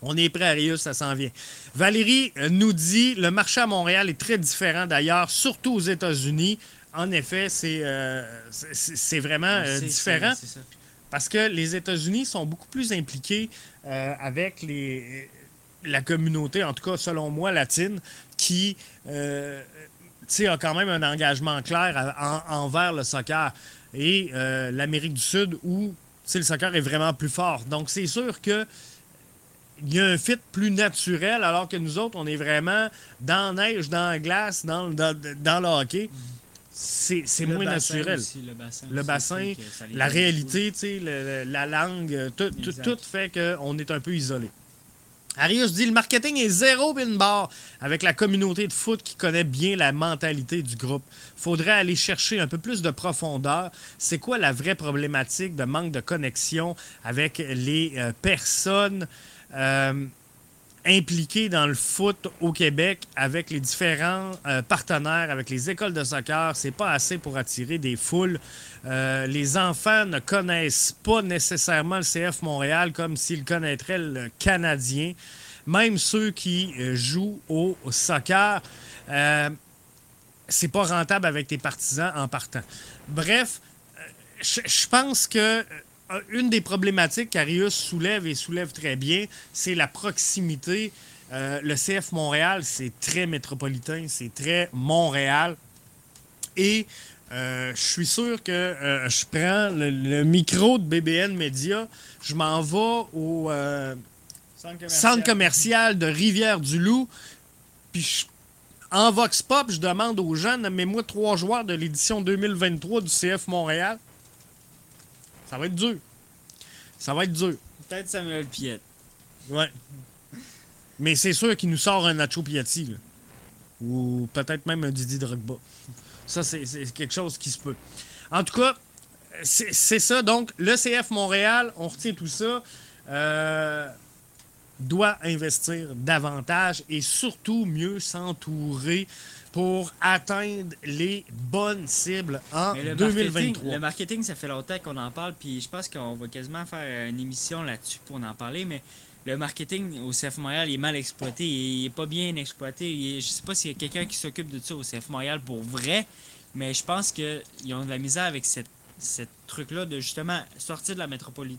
On est prêt, Arius, ça s'en vient. Valérie euh, nous dit le marché à Montréal est très différent d'ailleurs, surtout aux États-Unis. En effet, c'est euh, c'est vraiment euh, différent
ça.
parce que les États-Unis sont beaucoup plus impliqués euh, avec les, la communauté, en tout cas selon moi, latine, qui a quand même un engagement clair à- en- envers le soccer. Et l'Amérique du Sud, où le soccer est vraiment plus fort. Donc, c'est sûr que il y a un fit plus naturel, alors que nous autres, on est vraiment dans la neige, dans la glace, dans, dans, dans le hockey. C'est moins naturel.
aussi, le bassin,
Le La réalité, le- la langue, euh, tout, tout, fait qu'on est un peu isolé. Arius dit le marketing est zéro bin bar avec la communauté de foot qui connaît bien la mentalité du groupe. Faudrait aller chercher un peu plus de profondeur. C'est quoi la vraie problématique de manque de connexion avec les euh, personnes? Euh, impliqués dans le foot au Québec avec les différents euh, partenaires, avec les écoles de soccer. C'est pas assez pour attirer des foules. Euh, les enfants ne connaissent pas nécessairement le CF Montréal comme s'ils connaîtraient le Canadien. Même ceux qui euh, jouent au soccer, c'est pas rentable avec tes partisans en partant. Bref, je pense que une des problématiques qu'Arius soulève et soulève très bien, c'est la proximité. Euh, le CF Montréal, c'est très métropolitain, c'est très Montréal. Et euh, je suis sûr que euh, je prends le, le micro de BBN Media, je m'en vais au
Centre commercial.
centre commercial de Rivière-du-Loup, puis je- en Vox Pop, je demande aux gens, nommez-moi trois joueurs de l'édition 2023 du CF Montréal. Ça va être dur. Ça va être dur.
Peut-être Samuel Piette.
Ouais. Mais c'est sûr qu'il nous sort un Nacho Piatti. là. Ou peut-être même un Didi Drogba. Ça, c'est quelque chose qui se peut. En tout cas, c'est c'est ça. Donc, le CF Montréal, on retient tout ça, euh, doit investir davantage et surtout mieux s'entourer pour atteindre les bonnes cibles en
Mais le
2023.
Marketing, le marketing, ça fait longtemps qu'on en parle, puis je pense qu'on va quasiment faire une émission là-dessus pour en parler, mais le marketing au CF Montréal il est mal exploité, il est pas bien exploité. Est- je sais pas s'il y a quelqu'un qui s'occupe de ça au CF Montréal pour vrai, mais je pense qu'ils ont de la misère avec cette, cette truc-là de justement sortir de la métropole.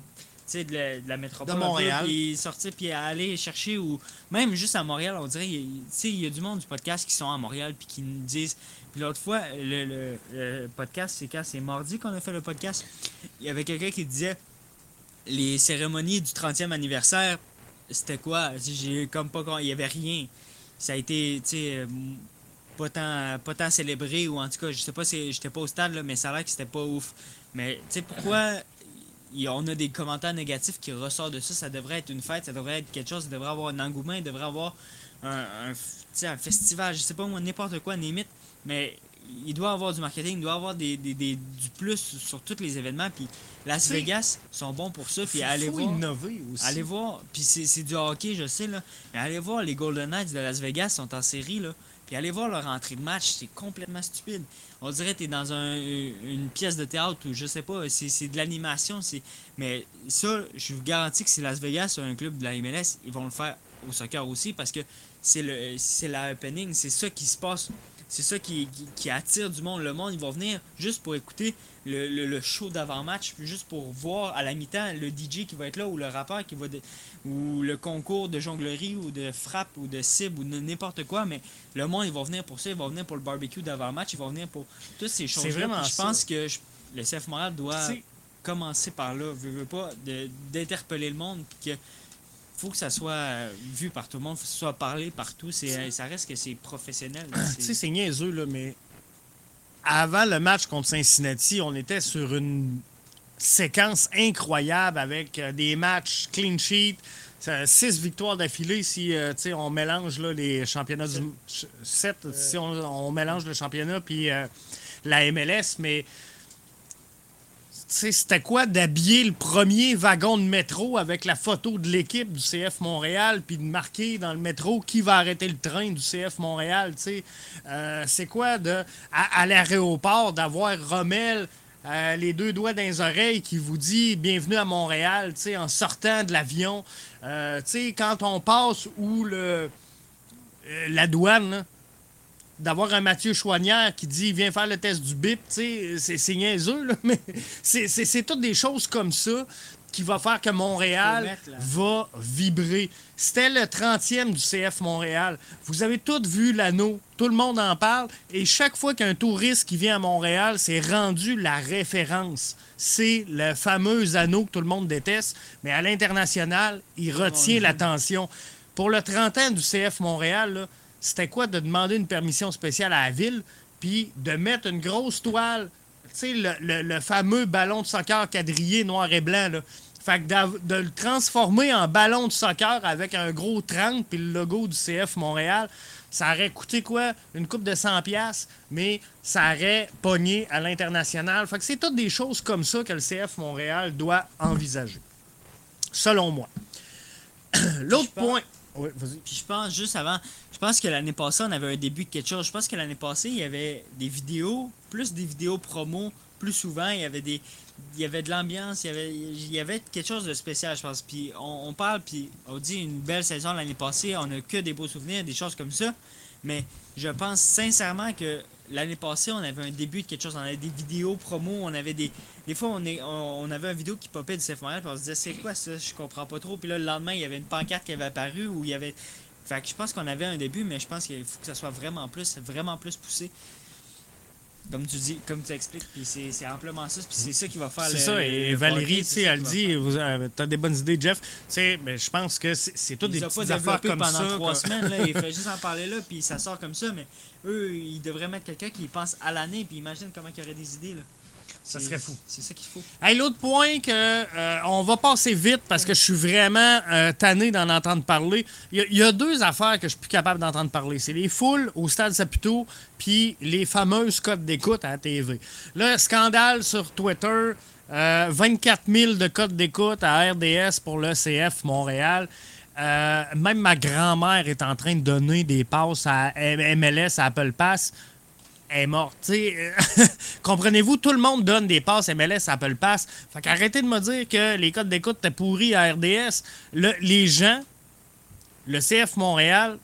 De la, de la métropole.
De Montréal.
Puis sortir, puis aller chercher, ou même juste à Montréal, on dirait, il y a- tu sais, il y a du monde du podcast qui sont à Montréal, puis qui nous disent. Puis l'autre fois, le, le- le podcast, c'est quand? C'est mardi qu'on a fait le podcast. Il y avait quelqu'un qui disait les cérémonies du 30e anniversaire, c'était quoi? J'ai comme pas. Il y avait rien. Ça a été, tu sais, euh, pas tant, pas tant célébré, ou en tout cas, je sais pas si j'étais pas au stade, là, mais ça a l'air que c'était pas ouf. Mais, tu sais, pourquoi y a- on a des commentaires négatifs qui ressortent de ça Ça devrait être une fête, ça devrait être quelque chose, ça devrait avoir un engouement, il devrait avoir un, festival, je sais pas moi, n'importe quoi, limite, mais il doit avoir du marketing, il doit avoir des, des- des- du plus sur tous les événements. Puis Las Vegas sont bons pour ça. Puis
Faut-
allez voir.
innover aussi.
Allez voir, puis c'est c'est du hockey, je sais, là. Mais allez voir, les Golden Knights de Las Vegas sont en série, là. Puis allez voir leur entrée de match, c'est complètement stupide. On dirait que t'es dans un- une pièce de théâtre ou je sais pas, c'est de l'animation. Mais ça, je vous garantis que si Las Vegas a un club de la MLS, ils vont le faire au soccer aussi parce que c'est la happening, c'est ça qui se passe. C'est ça qui, qui attire du monde. Le monde, ils vont venir juste pour écouter le, le- le show d'avant-match, juste pour voir à la mi-temps le DJ qui va être là, ou le rappeur qui va... de- ou le concours de jonglerie, ou de frappe, ou de cible, ou n'importe quoi, mais le monde, ils vont venir pour ça, ils vont venir pour le barbecue d'avant-match, ils vont venir pour toutes ces choses-là.
vraiment
Puis Je pense que je- le CF Montréal doit
C'est-
commencer par là, veut, veut pas, d'interpeller le monde, que faut que ça soit euh, vu par tout le monde, faut que ça soit parlé partout. C'est, ça reste que c'est professionnel. c'est- (coughs)
Tu sais, c'est niaiseux, là, mais avant le match contre Cincinnati, on était sur une séquence incroyable avec euh, des matchs clean sheet, euh, six victoires d'affilée si euh, on mélange là, les championnats du. Sept, si on, mélange le championnat puis la MLS, mais. C'était quoi d'habiller le premier wagon de métro avec la photo de l'équipe du CF Montréal, puis de marquer dans le métro qui va arrêter le train du CF Montréal. Euh, c'est quoi de à, l'aéroport d'avoir Rommel euh, les deux doigts dans les oreilles qui vous dit bienvenue à Montréal, en sortant de l'avion. Euh, quand on passe où le, euh, la douane, d'avoir un Mathieu Chouanière qui dit viens faire le test du BIP, c'est- c'est niaiseux, là, (laughs) mais c'est- toutes des choses comme ça qui va faire que Montréal
mettre,
va vibrer. C'était le 30e du CF Montréal. Vous avez tous vu l'anneau, tout le monde en parle, et chaque fois qu'un touriste qui vient à Montréal, c'est rendu la référence. C'est le fameux anneau que tout le monde déteste, mais à l'international, il retient l'attention. Pour le 30 ans du CF Montréal, là, c'était quoi de demander une permission spéciale à la ville, puis de mettre une grosse toile, tu sais, le, le- le fameux ballon de soccer quadrillé noir et blanc, là. Fait que de le transformer en ballon de soccer avec un gros 30 puis le logo du CF Montréal, ça aurait coûté quoi? Une coupe de 100 pièces, mais ça aurait pogné à l'international. Fait que c'est toutes des choses comme ça que le CF Montréal doit envisager. Selon moi. (clears throat) L'autre point... Oui, vas-y.
Puis je pense juste avant, pense que l'année passée, on avait un début de quelque chose. Je pense que l'année passée, il y avait des vidéos, plus des vidéos promo, plus souvent, il y avait des il y avait de l'ambiance, il y avait il y avait quelque chose de spécial, je pense. Puis on, parle puis on dit une belle saison l'année passée, on a que des beaux souvenirs, des choses comme ça. Mais je pense sincèrement que l'année passée, on avait un début de quelque chose. On avait des vidéos promo, on avait des. Des fois, on, est, on, on avait une vidéo qui popait du CF Montréal, on se disait, c'est quoi ça? Je comprends pas trop. Puis là, le lendemain, il y avait une pancarte qui avait apparu où il y avait. Fait que je pense qu'on avait un début, mais je pense qu'il faut que ça soit vraiment plus, vraiment plus poussé. Comme tu dis, comme tu expliques, puis c'est c'est amplement ça, puis c'est ça qui va faire
C'est
le-
ça,
le-
et
le
Valérie, tu
c'est
sais,
ça
elle dit, vous avez- t'as des bonnes idées, Jeff. Tu sais, mais je pense que c'est c'est toutes
Il
des
a pas
petites affaires comme
pendant
ça.
trois semaines, là, il (laughs) fait juste en parler là, puis ça sort comme ça, mais eux, ils devraient mettre quelqu'un qui pense à l'année, puis imagine comment il y aurait des idées, là.
Ça serait fou.
C'est ça qu'il faut.
Hey, L'autre point que euh, on va passer vite parce que je suis vraiment euh, tanné d'en entendre parler. Il y, a- il y a deux affaires que je suis plus capable d'entendre parler. C'est les foules au stade Saputo puis les fameuses codes d'écoute à la TV. Là, scandale sur Twitter. euh, 24 000 de codes d'écoute à RDS pour le CF Montréal. Euh, même ma grand-mère est en train de donner des passes à MLS, à Apple Pass est morte. euh, (laughs) Comprenez-vous, tout le monde donne des passes MLS à Apple Pass. Fait qu'arrêtez de me dire que les codes d'écoute étaient pourris à RDS. Le- les gens, le CF Montréal,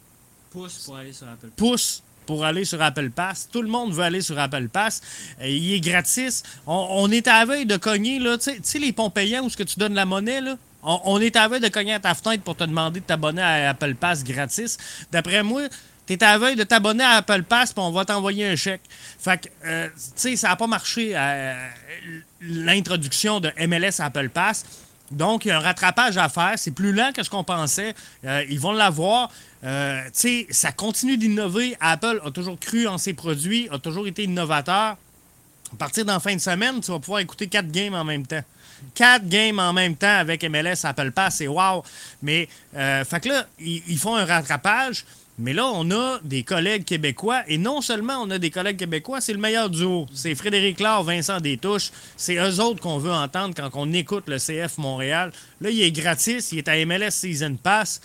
Pousse pour aller sur Apple.
pousse pour aller sur Apple Pass. Tout le monde veut aller sur Apple Pass. Euh, il est gratis. On, on est à la veille de cogner, là. Tu sais- tu sais, les ponts payants où ce que tu donnes la monnaie, là? On, on est à la veille de cogner à ta fenêtre pour te demander de t'abonner à Apple Pass gratis. D'après moi, tu es à la veille de t'abonner à Apple Pass puis on va t'envoyer un chèque. Fait que, euh, tu sais, ça n'a pas marché euh, l'introduction de MLS à Apple Pass. Donc, il y a un rattrapage à faire. C'est plus lent que ce qu'on pensait. Euh, ils vont l'avoir. Tu sais, ça continue d'innover. Apple a toujours cru en ses produits, a toujours été innovateur. À partir d'en fin de semaine, tu vas pouvoir écouter quatre games en même temps. Quatre games en même temps avec MLS, Apple Pass, c'est wow. Mais, fait là, ils font un rattrapage. Mais là, on a des collègues québécois. Et non seulement on a des collègues québécois, c'est le meilleur duo. C'est Frédéric Laure, Vincent Détouche. C'est eux autres qu'on veut entendre quand on écoute le CF Montréal. Là, il est gratis. Il est à MLS Season Pass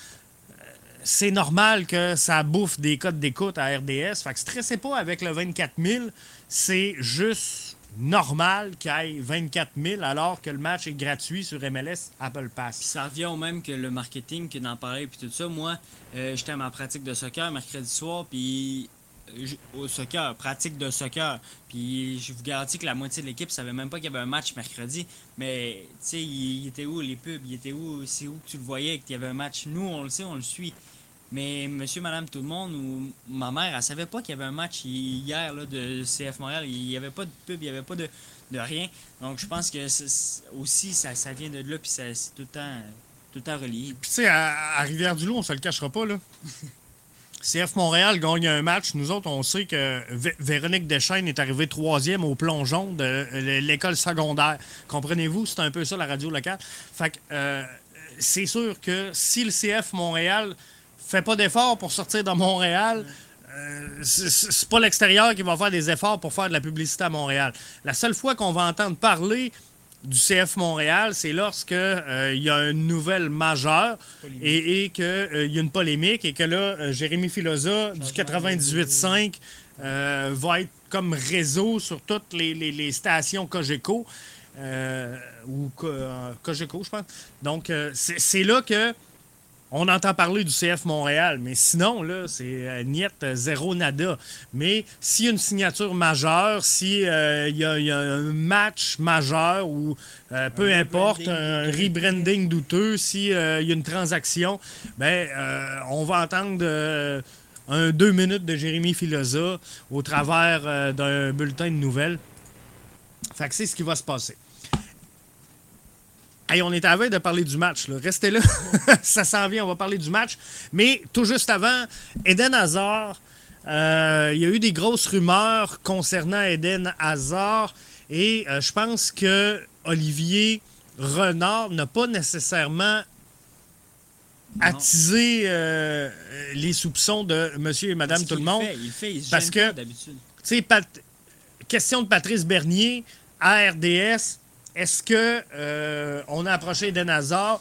c'est normal que ça bouffe des codes d'écoute à RDS. Fait que stressez pas avec le 24 000. C'est juste normal qu'il y ait 24 000 alors que le match est gratuit sur MLS Apple Pass.
ça revient au même que le marketing, que d'en parler, puis tout ça. Moi, euh, j'étais à ma pratique de soccer mercredi soir, puis euh, au soccer, pratique de soccer. Puis je vous garantis que la moitié de l'équipe savait même pas qu'il y avait un match mercredi. Mais, tu sais, il, il était où les pubs? Il était où? C'est où que tu le voyais qu'il y avait un match? Nous, on le sait, on le suit. Mais monsieur, madame, tout le monde, ou ma mère, elle savait pas qu'il y avait un match hier là, de CF Montréal. Il n'y avait pas de pub, il n'y avait pas de, de rien. Donc je pense que aussi, ça, ça vient de là, puis c'est tout le temps, tout relié.
Puis tu sais, à, Rivière-du-Loup, on se le cachera pas, là. (laughs) CF Montréal gagne un match. Nous autres, on sait que Vé- Véronique Deschaines est arrivée troisième au plongeon de euh, l'école secondaire. Comprenez-vous? C'est un peu ça, la radio locale. Fait que euh, c'est sûr que si le CF Montréal fait pas d'efforts pour sortir de Montréal, euh, c'est- pas l'extérieur qui va faire des efforts pour faire de la publicité à Montréal. La seule fois qu'on va entendre parler du CF Montréal, c'est lorsque euh, il y a une nouvelle majeure et, et qu'il y a une polémique et que là, euh, Jérémy Filosa du 98.5 euh, va être comme réseau sur toutes les, les- les stations Cogeco. euh, ou Co- euh, Cogeco, je pense. Donc, euh, c'est là que on entend parler du CF Montréal, mais sinon, là, c'est euh, niet, euh, zéro nada. Mais s'il y a une signature majeure, s'il euh, y, a un match majeur ou peu importe, un rebranding douteux, s'il y a une transaction, ben, on va entendre un deux minutes de Jérémy Filosa au travers d'un bulletin de nouvelles. Fait que c'est ce qui va se passer. Hey, on est à veille de parler du match. Restez là. (laughs) ça s'en vient. On va parler du match. Mais tout juste avant, Eden Hazard. Euh, il y a eu des grosses rumeurs concernant Eden Hazard. Et euh, je pense que Olivier Renard n'a pas nécessairement attisé euh, les soupçons de monsieur et madame tout le monde.
il fait, il
parce que,
d'habitude.
question de Patrice Bernier, ARDS, est-ce que euh, on a approché Eden Hazard?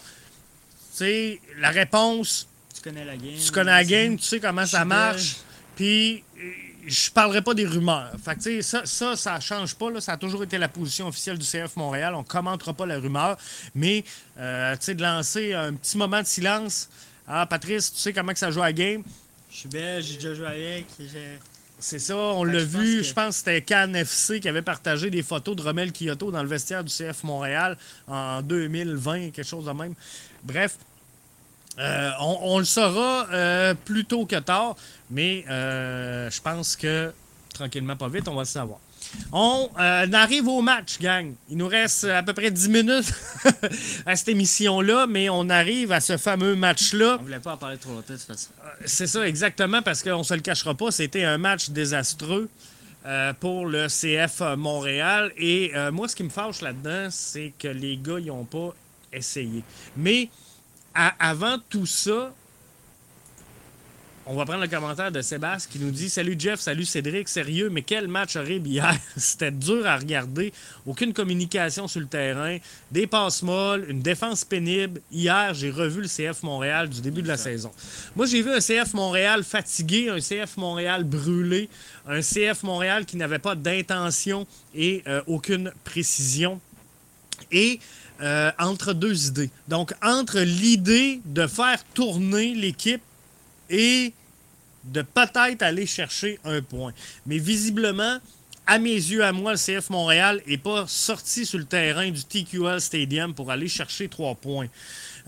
sais, la réponse.
Tu connais la game.
Tu connais la game, tu sais comment ça marche. Puis, euh, je parlerai pas des rumeurs. Fait que, ça, ça, ça change pas. Là. Ça a toujours été la position officielle du CF Montréal. On commentera pas la rumeur. Mais, euh, tu sais, de lancer un petit moment de silence. Ah, Patrice, tu sais comment que ça joue à la game?
Je suis belge, j'ai déjà joué avec.
C'est ça, on l'a vu. Je pense que c'était KNFC qui avait partagé des photos de Romel Kyoto dans le vestiaire du CF Montréal en 2020, quelque chose de même. Bref, euh, on, le saura euh, plus tôt que tard, mais euh, je pense que tranquillement, pas vite, on va le savoir. On euh, arrive au match, gang. Il nous reste à peu près 10 minutes (laughs) à cette émission-là, mais on arrive à ce fameux match-là.
On voulait pas en parler trop longtemps, de toute façon.
Euh, c'est ça, exactement, parce qu'on se le cachera pas, c'était un match désastreux. Euh, pour le CF Montréal. Et moi, ce qui me fâche là-dedans, c'est que les gars, ils n'ont pas essayé. Mais avant tout ça, on va prendre le commentaire de Sébastien qui nous dit Salut Jeff, salut Cédric, sérieux, mais quel match horrible hier. (laughs) C'était dur à regarder. Aucune communication sur le terrain, des passes molles, une défense pénible. Hier, j'ai revu le CF Montréal du début de la saison. Moi, j'ai vu un CF Montréal fatigué, un CF Montréal brûlé, un CF Montréal qui n'avait pas d'intention et euh, aucune précision. Et euh, entre deux idées. Donc, entre l'idée de faire tourner l'équipe et de peut-être aller chercher un point. Mais visiblement, à mes yeux, à moi, le CF Montréal n'est pas sorti sur le terrain du TQL Stadium pour aller chercher trois points.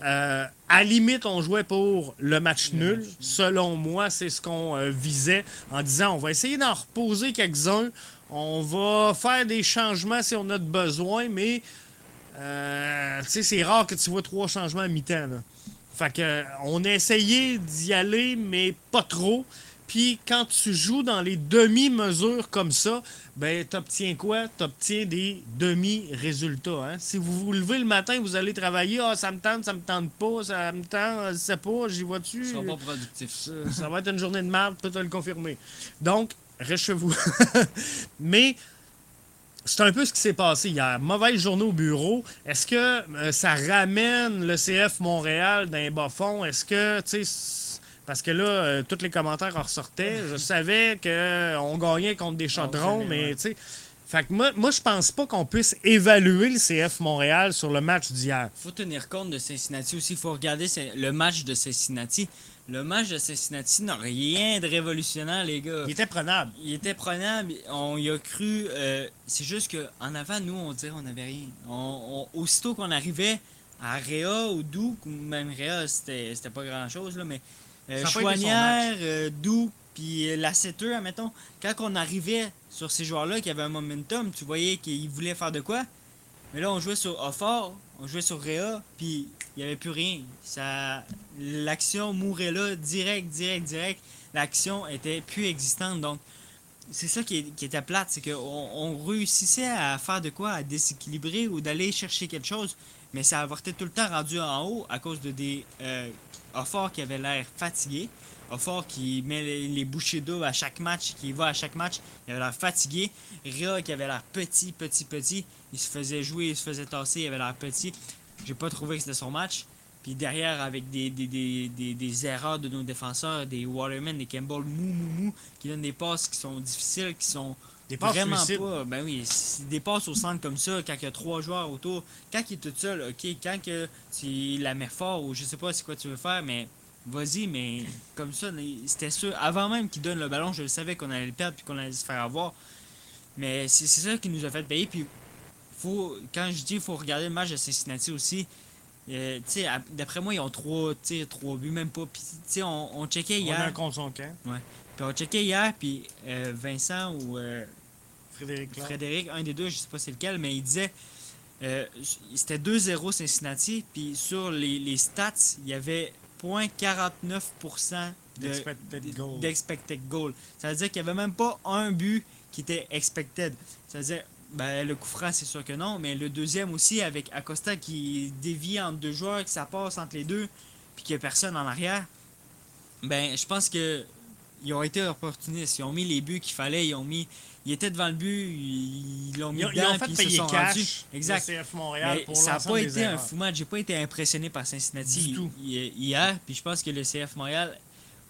Euh, à limite, on jouait pour le match nul. Selon moi, c'est ce qu'on euh, visait en disant on va essayer d'en reposer quelques-uns. On va faire des changements si on a besoin, mais euh, c'est rare que tu vois trois changements à mi-temps. Fait que, on a essayé d'y aller, mais pas trop. Puis quand tu joues dans les demi-mesures comme ça, ben t'obtiens quoi? T'obtiens des demi-résultats. Hein? Si vous vous levez le matin, vous allez travailler, ah, ça me tente, ça me tente pas, ça me tente, je sais pas, j'y vois-tu?
Ça pas productif.
Ça, va être une journée de merde, peut te le confirmer. Donc, reste chez vous. (laughs) Mais c'est un peu ce qui s'est passé hier. Mauvaise journée au bureau. Est-ce que euh, ça ramène le CF Montréal d'un bas fond? Est-ce que, tu sais, parce que là, euh, tous les commentaires en ressortaient. Je savais qu'on euh, gagnait contre des chaudrons, mais tu sais. Fait que moi, moi je pense pas qu'on puisse évaluer le CF Montréal sur le match d'hier.
faut tenir compte de Cincinnati aussi. Il faut regarder le match de Cincinnati. Le match de Cincinnati n'a rien de révolutionnaire, les gars.
Il était prenable.
Il était prenable. On y a cru. Euh, c'est juste qu'en avant, nous, on dirait qu'on n'avait rien. On, aussitôt qu'on arrivait à Réa ou Douk, ou même Réa, c'était pas grand chose, là, mais euh, Chouanière, euh, Douk, puis la 7 admettons, quand on arrivait sur ces joueurs-là qui avaient un momentum, tu voyais qu'ils voulaient faire de quoi. Mais là, on jouait sur Offort, on jouait sur Réa, puis il n'y avait plus rien. Ça, l'action mourait là, direct, direct, direct. L'action était plus existante. Donc, c'est ça qui, était plate, c'est qu'on on réussissait à faire de quoi, à déséquilibrer ou d'aller chercher quelque chose, mais ça avortait tout le temps rendu en haut à cause de des euh, qui avaient l'air fatigués. Offort qui met les, bouchées d'eau à chaque match, qui va à chaque match, il avait l'air fatigué. Ria qui avait l'air petit, petit, petit. Il se faisait jouer, il se faisait tasser, il avait l'air petit. J'ai pas trouvé que c'était son match. Puis derrière, avec des, des, des, des, des erreurs de nos défenseurs, des Waterman, des Campbell mou, mou, mou, qui donnent des passes qui sont difficiles, qui sont
Des passes
vraiment pas. Ben oui, des passes au centre comme ça, quand il y a trois joueurs autour, quand il est tout seul, ok, quand que tu la mets fort ou je sais pas c'est quoi tu veux faire, mais vas-y, mais comme ça, c'était sûr. Avant même qu'il donne le ballon, je le savais qu'on allait le perdre puis qu'on allait se faire avoir. Mais c'est c'est ça qui nous a fait payer. Puis faut, quand je dis qu'il faut regarder le match de Cincinnati aussi, euh, d'après moi, ils ont trois, trois buts, même pas. Puis, on, on checkait
On
hier.
a un contre son camp.
Puis on checkait hier, puis euh, Vincent ou euh,
Frédéric.
Frédéric, un des deux, je sais pas c'est lequel, mais il disait euh, c'était 2-0 Cincinnati, puis sur les, les stats, il y avait 0.49% de-
D'expected goal.
d'expected goal. Ça veut dire qu'il n'y avait même pas un but qui était expected. Ça veut dire, ben, le coup franc, c'est sûr que non, mais le deuxième aussi, avec Acosta qui dévie entre deux joueurs, que ça passe entre les deux, puis qu'il n'y a personne en arrière, ben, je pense que ils ont été opportunistes. Ils ont mis les buts qu'il fallait, ils ont mis... Ils étaient devant le but, ils l'ont mis
Ils ont, ils
dedans,
ont fait
puis ils se
payer
sont
cash
rendus. Exact.
le CF Montréal
Mais
pour
ça n'a pas été un fou match. J'ai pas été impressionné par Cincinnati
Du tout.
hi- hier. Puis je pense que le CF Montréal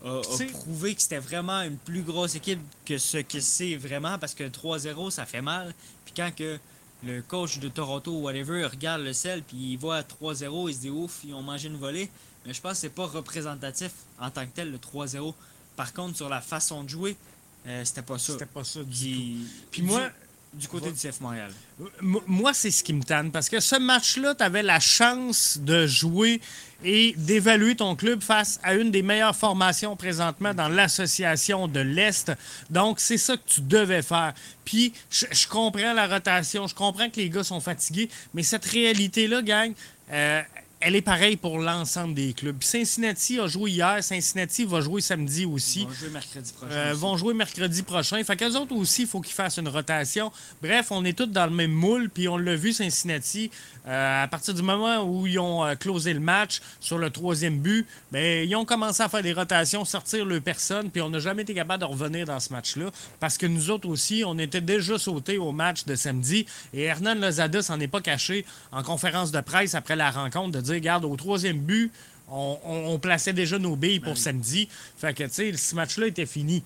a, prouvé que c'était vraiment une plus grosse équipe que ce que c'est vraiment. Parce que 3-0, ça fait mal. Puis quand que le coach de Toronto ou whatever regarde le sel puis il voit 3-0, il se dit ouf, ils ont mangé une volée. Mais je pense que c'est pas représentatif en tant que tel le 3-0. Par contre, sur la façon de jouer, euh, c'était pas ça.
C'était pas ça du tout.
Puis,
Puis moi,
du, côté du CF Montréal?
Moi, c'est ce qui me tanne. Parce que ce match-là, tu avais la chance de jouer et d'évaluer ton club face à une des meilleures formations présentement dans l'association de l'Est. Donc, c'est ça que tu devais faire. Puis, je, je comprends la rotation, je comprends que les gars sont fatigués, mais cette réalité-là, gang, euh, elle est pareille pour l'ensemble des clubs. Cincinnati a joué hier, Cincinnati va jouer samedi aussi.
Ils vont jouer mercredi prochain.
Euh, vont jouer mercredi prochain. Fait qu'eux autres aussi, il faut qu'ils fassent une rotation. Bref, on est tous dans le même moule, puis on l'a vu, Cincinnati, euh, à partir du moment où ils ont euh, closé le match sur le troisième but, ben, ils ont commencé à faire des rotations, sortir le personne, puis on n'a jamais été capable de revenir dans ce match-là, parce que nous autres aussi, on était déjà sautés au match de samedi, et Hernan Lozada s'en est pas caché en conférence de presse après la rencontre de dire, regarde, au troisième but, on, on- on plaçait déjà nos billes pour
oui.
samedi. Fait que, tu sais, ce match-là était fini.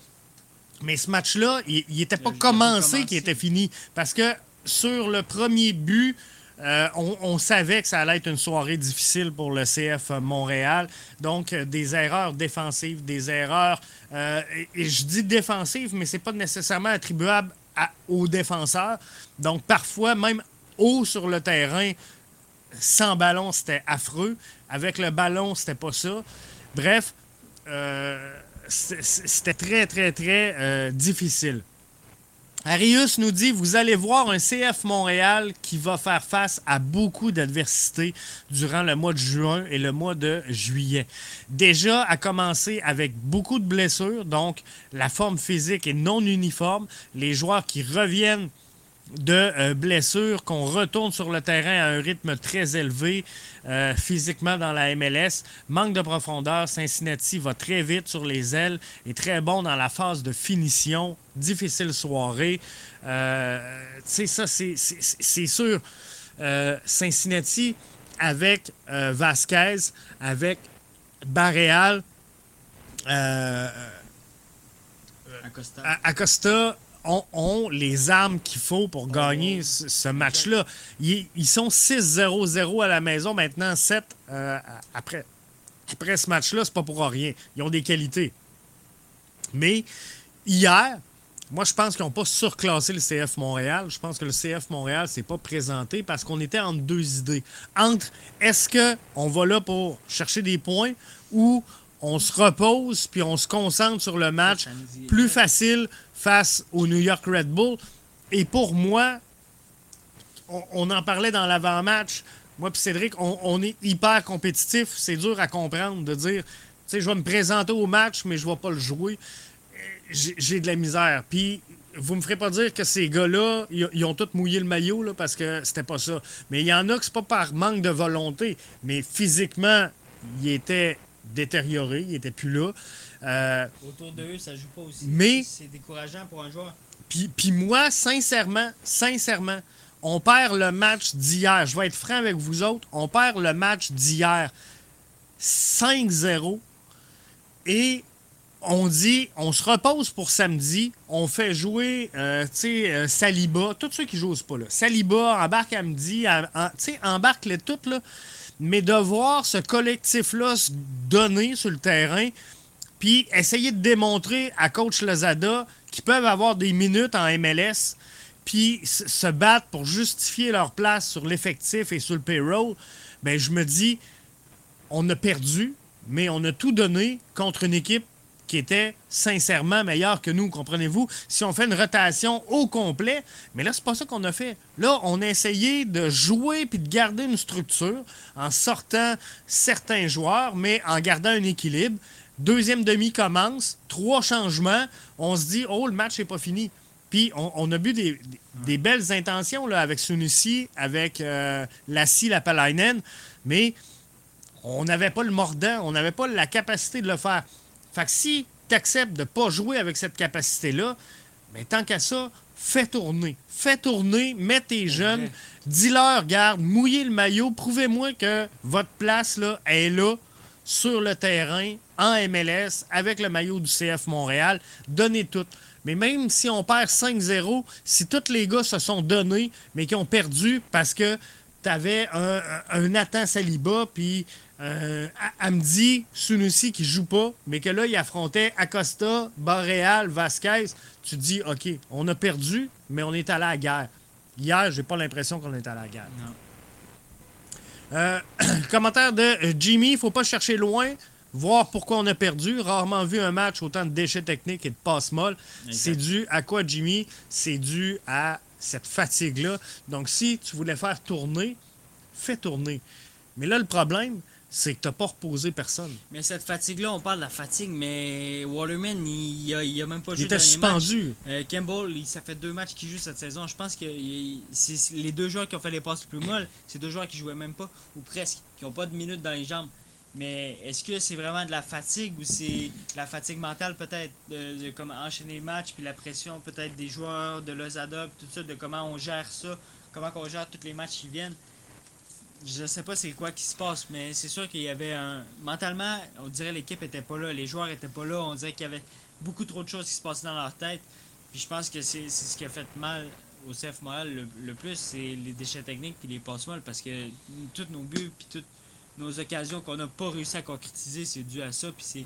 Mais ce match-là, il n'était pas
Il
commencé. qu'il était fini. Parce que sur le premier but, euh, on, savait que ça allait être une soirée difficile pour le CF Montréal. Donc, euh, des erreurs défensives, des erreurs. euh, et, je dis défensives, mais c'est pas nécessairement attribuable aux défenseurs. Donc, parfois, même haut sur le terrain, sans ballon, c'était affreux. Avec le ballon, c'était pas ça. Bref, c'était très, très, très difficile. Arius nous dit Vous allez voir un CF Montréal qui va faire face à beaucoup d'adversités durant le mois de juin et le mois de juillet. Déjà, à commencer avec beaucoup de blessures, donc la forme physique est non uniforme. Les joueurs qui reviennent de euh, blessures, qu'on retourne sur le terrain à un rythme très élevé euh, physiquement dans la MLS. Manque de profondeur. Cincinnati va très vite sur les ailes et très bon dans la phase de finition. Difficile soirée. Euh, tu sais, ça, c'est- c'est c'est sûr. Euh, Cincinnati avec euh, Vasquez, avec Barreal, euh,
Acosta
ont, ont les armes qu'il faut pour gagner ce, ce match-là. Ils, ils sont 6-0-0 à la maison, maintenant 7 euh, après. Après ce match-là, c'est pas pour rien. Ils ont des qualités. Mais hier, moi, je pense qu'ils n'ont pas surclassé le CF Montréal. Je pense que le CF Montréal s'est pas présenté parce qu'on était entre deux idées. Entre est-ce qu'on va là pour chercher des points ou on se repose puis on se concentre sur le match plus facile face au New York Red Bull. Et pour moi, on, on en parlait dans l'avant-match. Moi puis Cédric, on, on est hyper compétitif. C'est dur à comprendre de dire, tu sais, je vais me présenter au match, mais je ne vais pas le jouer. Euh, J'ai de la misère. Puis, vous me ferez pas dire que ces gars-là, ils, ils ont tous mouillé le maillot là, parce que c'était pas ça. Mais il y en a que c'est pas par manque de volonté, mais physiquement, ils étaient détériorés, ils étaient plus là. Euh,
Autour de eux, ça joue pas aussi.
Mais-
C'est décourageant pour un joueur.
Puis, moi, sincèrement, sincèrement, on perd le match d'hier. Je vais être franc avec vous autres. On perd le match d'hier. 5-0. Et on dit, on se repose pour samedi. On fait jouer, euh, tu sais, euh, Saliba. Tous ceux qui jouent pas, là. Saliba, embarque à midi. Tu sais, embarque-les toutes, là. Mais de voir ce collectif-là se donner sur le terrain, puis essayer de démontrer à coach Lazada qu'ils peuvent avoir des minutes en MLS, puis se battre pour justifier leur place sur l'effectif et sur le payroll, ben je me dis, on a perdu, mais on a tout donné contre une équipe qui était sincèrement meilleure que nous, comprenez-vous? Si on fait une rotation au complet, mais là, c'est pas ça qu'on a fait. Là, on a essayé de jouer puis de garder une structure en sortant certains joueurs, mais en gardant un équilibre. Deuxième demi commence, trois changements. On se dit, oh, le match n'est pas fini. Puis on, a bu des, belles intentions là, avec Sunusi, avec euh, Lassie Lapalainen, mais on n'avait pas le mordant, on n'avait pas la capacité de le faire. Fait que si tu acceptes de ne pas jouer avec cette capacité-là, mais tant qu'à ça, fais tourner. Fais tourner, mets tes jeunes, dis-leur, garde, mouillez le maillot, prouvez-moi que votre place là, est là, sur le terrain, en MLS, avec le maillot du CF Montréal. Donnez tout. Mais même si on perd 5-0, si tous les gars se sont donnés, mais qui ont perdu parce que tu avais un, un Nathan Saliba, puis euh, Amdi Sunusi qui joue pas, mais que là, il affrontait Acosta, Barreal, Vasquez. Tu dis, OK, on a perdu, mais on est allé à la guerre. Hier, j'ai pas l'impression qu'on est allé à la guerre. Euh, (clears throat) commentaire de euh, Jimmy, il faut pas chercher loin, voir pourquoi on a perdu. Rarement vu un match autant de déchets techniques et de passes molles. C'est dû à quoi, Jimmy? C'est dû à cette fatigue-là. Donc, si tu voulais faire tourner, fais tourner. Mais là, le problème, c'est que tu n'as pas reposé personne.
Mais cette fatigue-là, on parle de la fatigue, mais Waterman, il, a, même pas joué.
Il était suspendu.
Euh, Campbell, ça fait deux matchs qu'il joue cette saison. Je pense que c'est les deux joueurs qui ont fait les passes les plus molles, c'est deux joueurs qui jouaient même pas, ou presque, qui n'ont pas de minutes dans les jambes. Mais est-ce que c'est vraiment de la fatigue ou c'est la fatigue mentale peut-être de, comment enchaîner les matchs puis la pression peut-être des joueurs de Lozada tout ça de comment on gère ça, comment on gère tous les matchs qui viennent? Je sais pas c'est quoi qui se passe, mais c'est sûr qu'il y avait un. Mentalement, on dirait l'équipe était pas là, les joueurs étaient pas là, on dirait qu'il y avait beaucoup trop de choses qui se passaient dans leur tête. Puis je pense que c'est ce qui a fait mal au CF Montréal le, plus, c'est les déchets techniques puis les passes molles parce que tous nos buts puis toutes nos occasions qu'on n'a pas réussi à concrétiser, c'est dû à ça. Puis c'est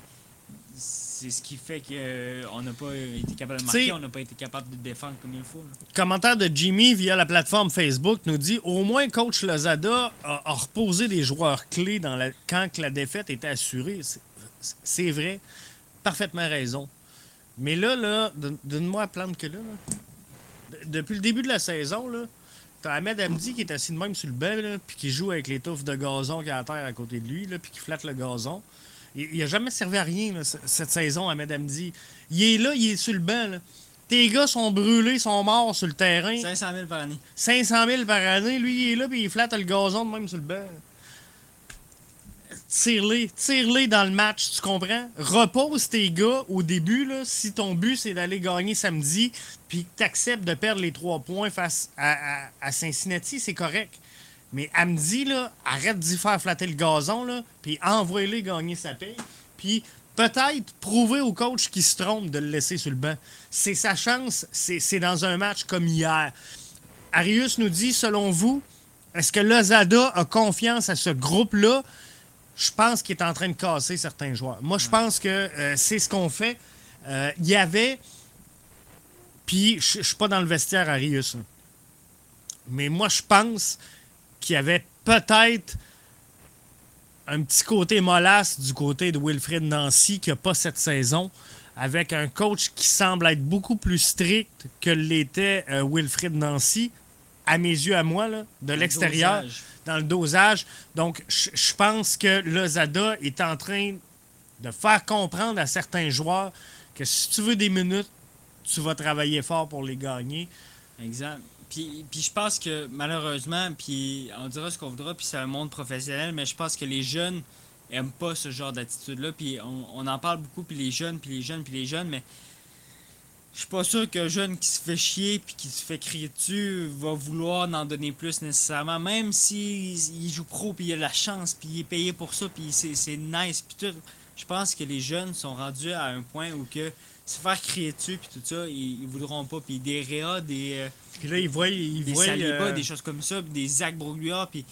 c'est ce qui fait qu'on euh, n'a pas été capable de marquer, on n'a pas été capable de défendre comme il faut.
Commentaire de Jimmy via la plateforme Facebook nous dit au moins coach Lozada a, reposé des joueurs clés dans la, quand la défaite était assurée. C'est vrai, parfaitement raison. Mais là, là donne-moi la plante que là, Depuis le début de la saison, là, T'as Ahmed Amdi qui est assis de même sur le banc, puis qui joue avec les touffes de gazon qui a à terre à côté de lui, puis qui flatte le gazon. Il n'a jamais servi à rien cette saison à Madame Di. Il est là, il est sur le banc. Tes gars sont brûlés, sont morts sur le terrain.
500 000 par année.
500 000 par année. Lui, il est là, puis il flatte le gazon de même sur le banc. Tire-les, tire-les dans le match, tu comprends? Repose tes gars au début, là, si ton but c'est d'aller gagner samedi, puis que tu acceptes de perdre les trois points face à, à Cincinnati, c'est correct. Mais Amdi, là, arrête d'y faire flatter le gazon, là, puis envoie-le gagner sa paix. Puis peut-être prouver au coach qui se trompe de le laisser sur le banc. C'est sa chance, c'est dans un match comme hier. Arius nous dit, selon vous, est-ce que Lozada a confiance à ce groupe-là? Je pense qu'il est en train de casser certains joueurs. Moi, je pense que euh, c'est ce qu'on fait. Euh, il y avait. Puis, je ne suis pas dans le vestiaire, Arius. Mais moi, je pense qu'il y avait peut-être un petit côté mollasse du côté de Wilfred Nancy qui n'a pas cette saison, avec un coach qui semble être beaucoup plus strict que l'était euh, Wilfred Nancy, à mes yeux, à moi, de l'extérieur, dans le dosage. Donc, je pense que Lozada est en train de faire comprendre à certains joueurs que si tu veux des minutes, tu vas travailler fort pour les gagner.
Exact. Puis, je pense que malheureusement, puis on dira ce qu'on voudra, puis c'est un monde professionnel, mais je pense que les jeunes aiment pas ce genre d'attitude-là. Puis on, en parle beaucoup, puis les jeunes, puis les jeunes, puis les jeunes, mais je suis pas sûr qu'un jeune qui se fait chier puis qui se fait crier dessus va vouloir en donner plus nécessairement. Même s'il il joue pro puis il a la chance puis il est payé pour ça puis c'est nice puis tout. Je pense que les jeunes sont rendus à un point où que se faire crier dessus puis tout ça, ils, ils voudront pas. Puis des Réa, des, euh,
Puis là, il voit, il
des Saliba,
euh,
des choses comme ça, puis des Zach Bruglia puis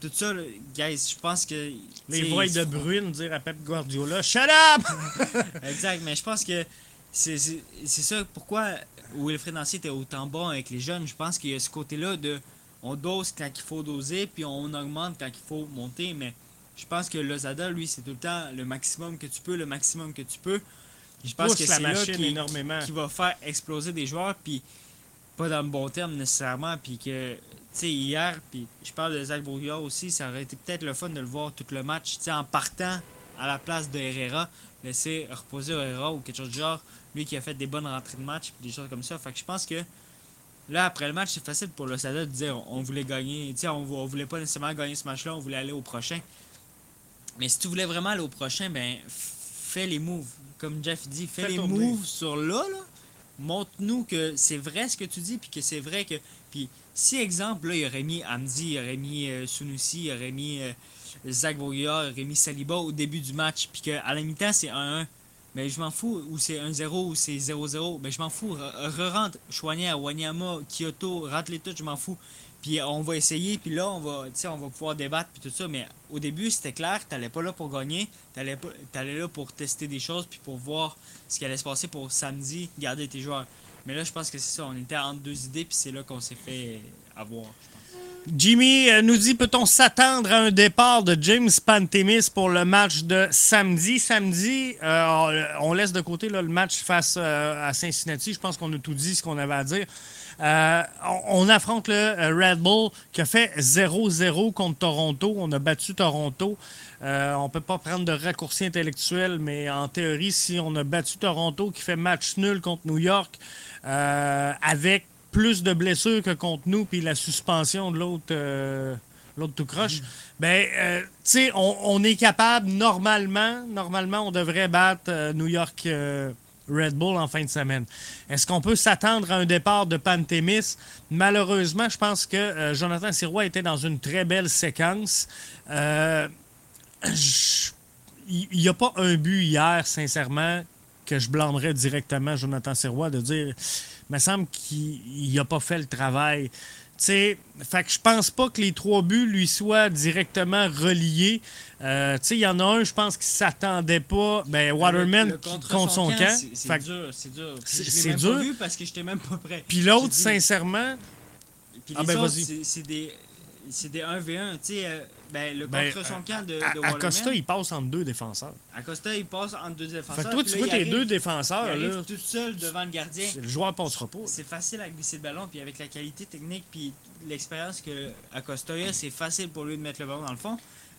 tout ça, là, guys, je pense que...
les voix de Brune dire à Pep Guardiola Shut up! (laughs)
Exact, mais je pense que c'est ça pourquoi Wilfred Nancy était autant bon avec les jeunes. Je pense qu'il y a ce côté-là de on dose quand il faut doser, puis on augmente quand il faut monter. Mais je pense que Lozada, lui, c'est tout le temps le maximum que tu peux, le maximum que tu peux. Je pense
Pousse
que c'est là qui,
énormément.
qui va faire exploser des joueurs, puis pas dans le bon terme nécessairement. Puis que, tu sais, hier, puis je parle de Zach Bourguillard aussi, ça aurait été peut-être le fun de le voir tout le match, tu sais, en partant à la place de Herrera, laisser reposer Herrera ou quelque chose du genre. Lui qui a fait des bonnes rentrées de match, puis des choses comme ça. Fait que je pense que là, après le match, c'est facile pour le Sada de dire on voulait gagner. Tu sais, on, on voulait pas nécessairement gagner ce match-là, on voulait aller au prochain. Mais si tu voulais vraiment aller au prochain, ben, fais les moves. Comme Jeff dit, fais
Fais
les moves sur là, là. Montre-nous que c'est vrai ce que tu dis, puis que c'est vrai que. Puis, si, exemple, là, il aurait mis Hamdi, il aurait mis euh, Sunusi, il aurait mis euh, Zach Bourguillard, il aurait mis Saliba au début du match, puis qu'à la mi-temps, c'est 1-1. Mais je m'en fous, ou c'est 1-0, ou c'est 0-0. Mais je m'en fous. Re- Re-rentre Chouanière, Wanyama, Kyoto, rentre les tous, je m'en fous. Puis on va essayer, puis là, on va, tu on va pouvoir débattre, puis tout ça. Mais au début, c'était clair, t'allais pas là pour gagner, t'allais pas- t'allais là pour tester des choses, puis pour voir ce qui allait se passer pour samedi, garder tes joueurs. Mais là, je pense que c'est ça, on était entre deux idées, puis c'est là qu'on s'est fait avoir.
Jimmy euh, nous dit peut-on s'attendre à un départ de James Pantemis pour le match de samedi? Samedi, euh, on laisse de côté là, le match face euh, à Cincinnati. Je pense qu'on a tout dit ce qu'on avait à dire. Euh, on, on affronte le euh, Red Bull qui a fait 0-0 contre Toronto. On a battu Toronto. Euh, on peut pas prendre de raccourci intellectuel, mais en théorie, si on a battu Toronto qui fait match nul contre New York, euh, avec plus de blessures que contre nous, puis la suspension de l'autre l'autre tout croche, ben, euh, tu sais, on, on est capable, normalement, normalement, on devrait battre euh, New York euh, Red Bull en fin de semaine. Est-ce qu'on peut s'attendre à un départ de Pantémis? Malheureusement, je pense que euh, Jonathan Sirois était dans une très belle séquence. Euh, il n'y a pas un but hier, sincèrement, que je blâmerais directement Jonathan Sirois de dire il me semble qu'il n'a pas fait le travail. Sais, fait que je pense pas que les trois buts lui soient directement reliés. Euh, il y en a un, je pense qu'il s'attendait pas. Ben, Waterman
Le- le
qui- contre, son camp.
c'est- dur, c'est dur.
C'est- dur.
pas vu parce que j'étais même pas prêt.
Puis l'autre, sincèrement,
Puis
Ah, ben,
c'est des, c'est des 1v1. Tu sais, euh, ben, le
ben,
contre son camp de, de
à- Acosta, il passe entre deux défenseurs.
Acosta, il passe entre deux défenseurs.
Fait que toi, tu
là,
vois
il
tes deux
il
défenseurs,
arrive
là,
tout seul devant le gardien.
le joueur passera pas.
C'est facile à glisser le ballon, puis avec la qualité technique, puis l'expérience que Acosta a, c'est facile pour lui de mettre le ballon dans le fond.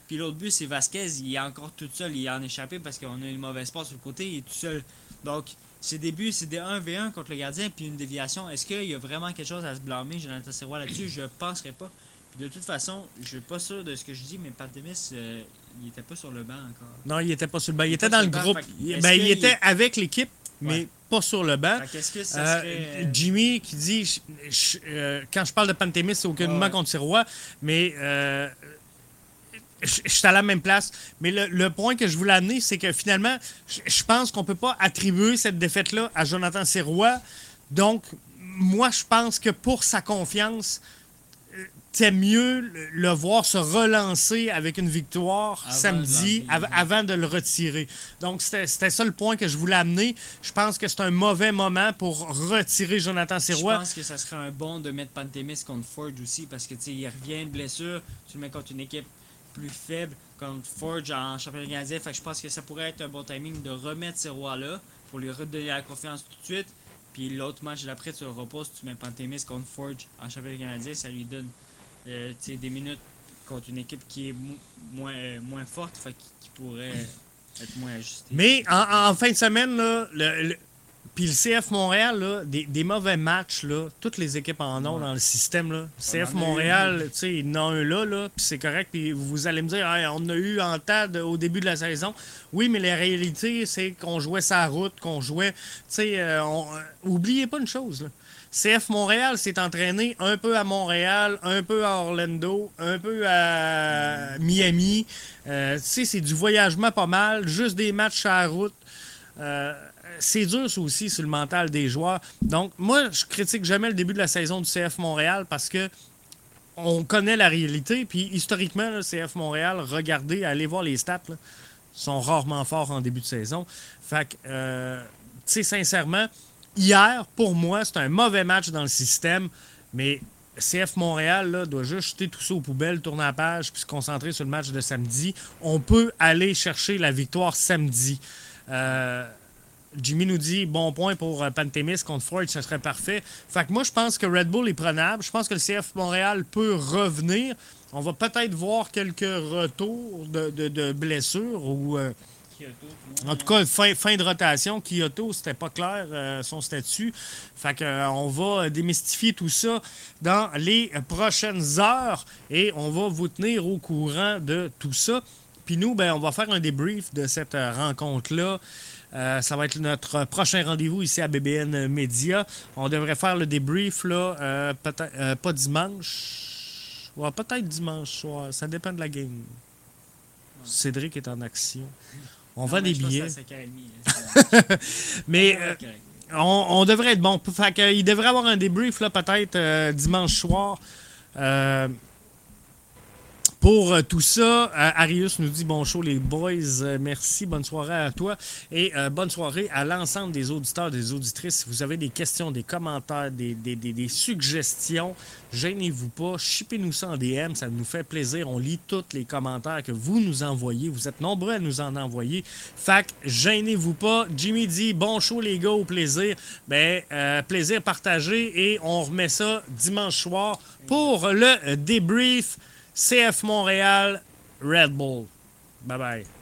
Puis l'autre but, c'est Vasquez, il est encore tout seul, il est en échappé parce qu'on a une mauvaise passe sur le côté, il est tout seul. Donc, c'est des buts, c'est des 1v1 contre le gardien, puis une déviation. Est-ce qu'il y a vraiment quelque chose à se blâmer, Jonathan Serrois, là-dessus? Je penserais pas. De toute façon, je suis pas sûr de ce que je dis, mais Pantémis, euh, il était pas sur le banc encore.
Non, il était pas sur le banc. Il,
Il
était dans le
banc,
groupe. Il- ben, il était avec l'équipe, mais
Ouais.
pas sur le banc.
Qu'est-ce que ça
Euh,
serait. euh,
Jimmy qui dit je- je- euh, quand je parle de Pantémis, c'est aucunement
Ouais.
contre Sirois, mais je je suis à la même place. Mais le, le point que je voulais amener, c'est que finalement, je, pense qu'on peut pas attribuer cette défaite-là à Jonathan Sirois. Donc, moi, je pense que pour sa confiance, c'est mieux le, le voir se relancer avec une victoire
Avant
samedi av- avant de le retirer. Donc, c'était ça le point que je voulais amener. Je pense que c'est un mauvais moment pour retirer Jonathan
Je
Sirois.
pense que ça serait un bon de mettre Pantémis contre Forge aussi parce que il revient de blessure, tu le mets contre une équipe plus faible contre Forge en championnat canadien. Fait que je pense que ça pourrait être un bon timing de remettre ces rois-là pour lui redonner la confiance tout de suite. Puis l'autre match d'après, tu le reposes, tu mets Pantémis contre Forge en championnat canadien, ça lui donne euh, des minutes contre une équipe qui est mo- moins, moins forte, fait qui pourrait être moins ajustée.
Mais en, en fin de semaine, là, le, le- puis le CF Montréal, là, des, des mauvais matchs, là, toutes les équipes en ont dans le système. Là. CF Montréal, tu sais, il y en a un là, là puis c'est correct. Puis vous allez me dire, Hey, on a eu en TAD au début de la saison. Oui, mais la réalité, c'est qu'on jouait sa route, qu'on jouait. Tu sais, euh, on- euh, oubliez pas une chose. Là. CF Montréal s'est entraîné un peu à Montréal, un peu à Orlando, un peu à Miami. Euh, tu sais, c'est du voyagement pas mal, juste des matchs à la route. Euh, c'est dur, ça aussi, sur le mental des joueurs. Donc, moi, je critique jamais le début de la saison du CF Montréal parce que on connaît la réalité. Puis, historiquement, le CF Montréal, regardez, allez voir les stats, là, sont rarement forts en début de saison. Fait que, euh, tu sais, sincèrement, hier, pour moi, c'est un mauvais match dans le système, mais CF Montréal doit juste jeter tout ça aux poubelles, tourner la page, puis se concentrer sur le match de samedi. On peut aller chercher la victoire samedi. Euh, Jimmy nous dit bon point pour euh, Pantémis contre Freud, ça serait parfait. Fait que moi, je pense que Red Bull est prenable. Je pense que le CF Montréal peut revenir. On va peut-être voir quelques retours de blessures ou. euh, en tout cas, fin, de rotation, Kyoto, c'était pas clair euh, son statut. Fait que, euh, on va démystifier tout ça dans les prochaines heures et on va vous tenir au courant de tout ça. Puis nous, ben, on va faire un débrief de cette euh, rencontre-là. Ça va être notre prochain rendez-vous ici à BBN Media. On devrait faire le débrief, là, pas dimanche. Ouais, peut-être dimanche soir. Ça dépend de la game. Cédric est en action. On vend des billets. (laughs) Mais euh, on, on devrait être bon. Fait il devrait avoir un débrief là, peut-être euh, dimanche soir. Euh, pour euh, tout ça, euh, Arius nous dit bon show les boys, Euh, merci, bonne soirée à toi et bonne soirée à l'ensemble des auditeurs, des auditrices. Si vous avez des questions, des commentaires, des, suggestions, gênez-vous pas, shippez-nous ça en DM, ça nous fait plaisir. On lit tous les commentaires que vous nous envoyez. Vous êtes nombreux à nous en envoyer. Que gênez-vous pas. Jimmy dit bon show les gars, au plaisir. Ben, plaisir partagé et on remet ça dimanche soir pour le débrief CF Montréal Red Bull. Bye bye.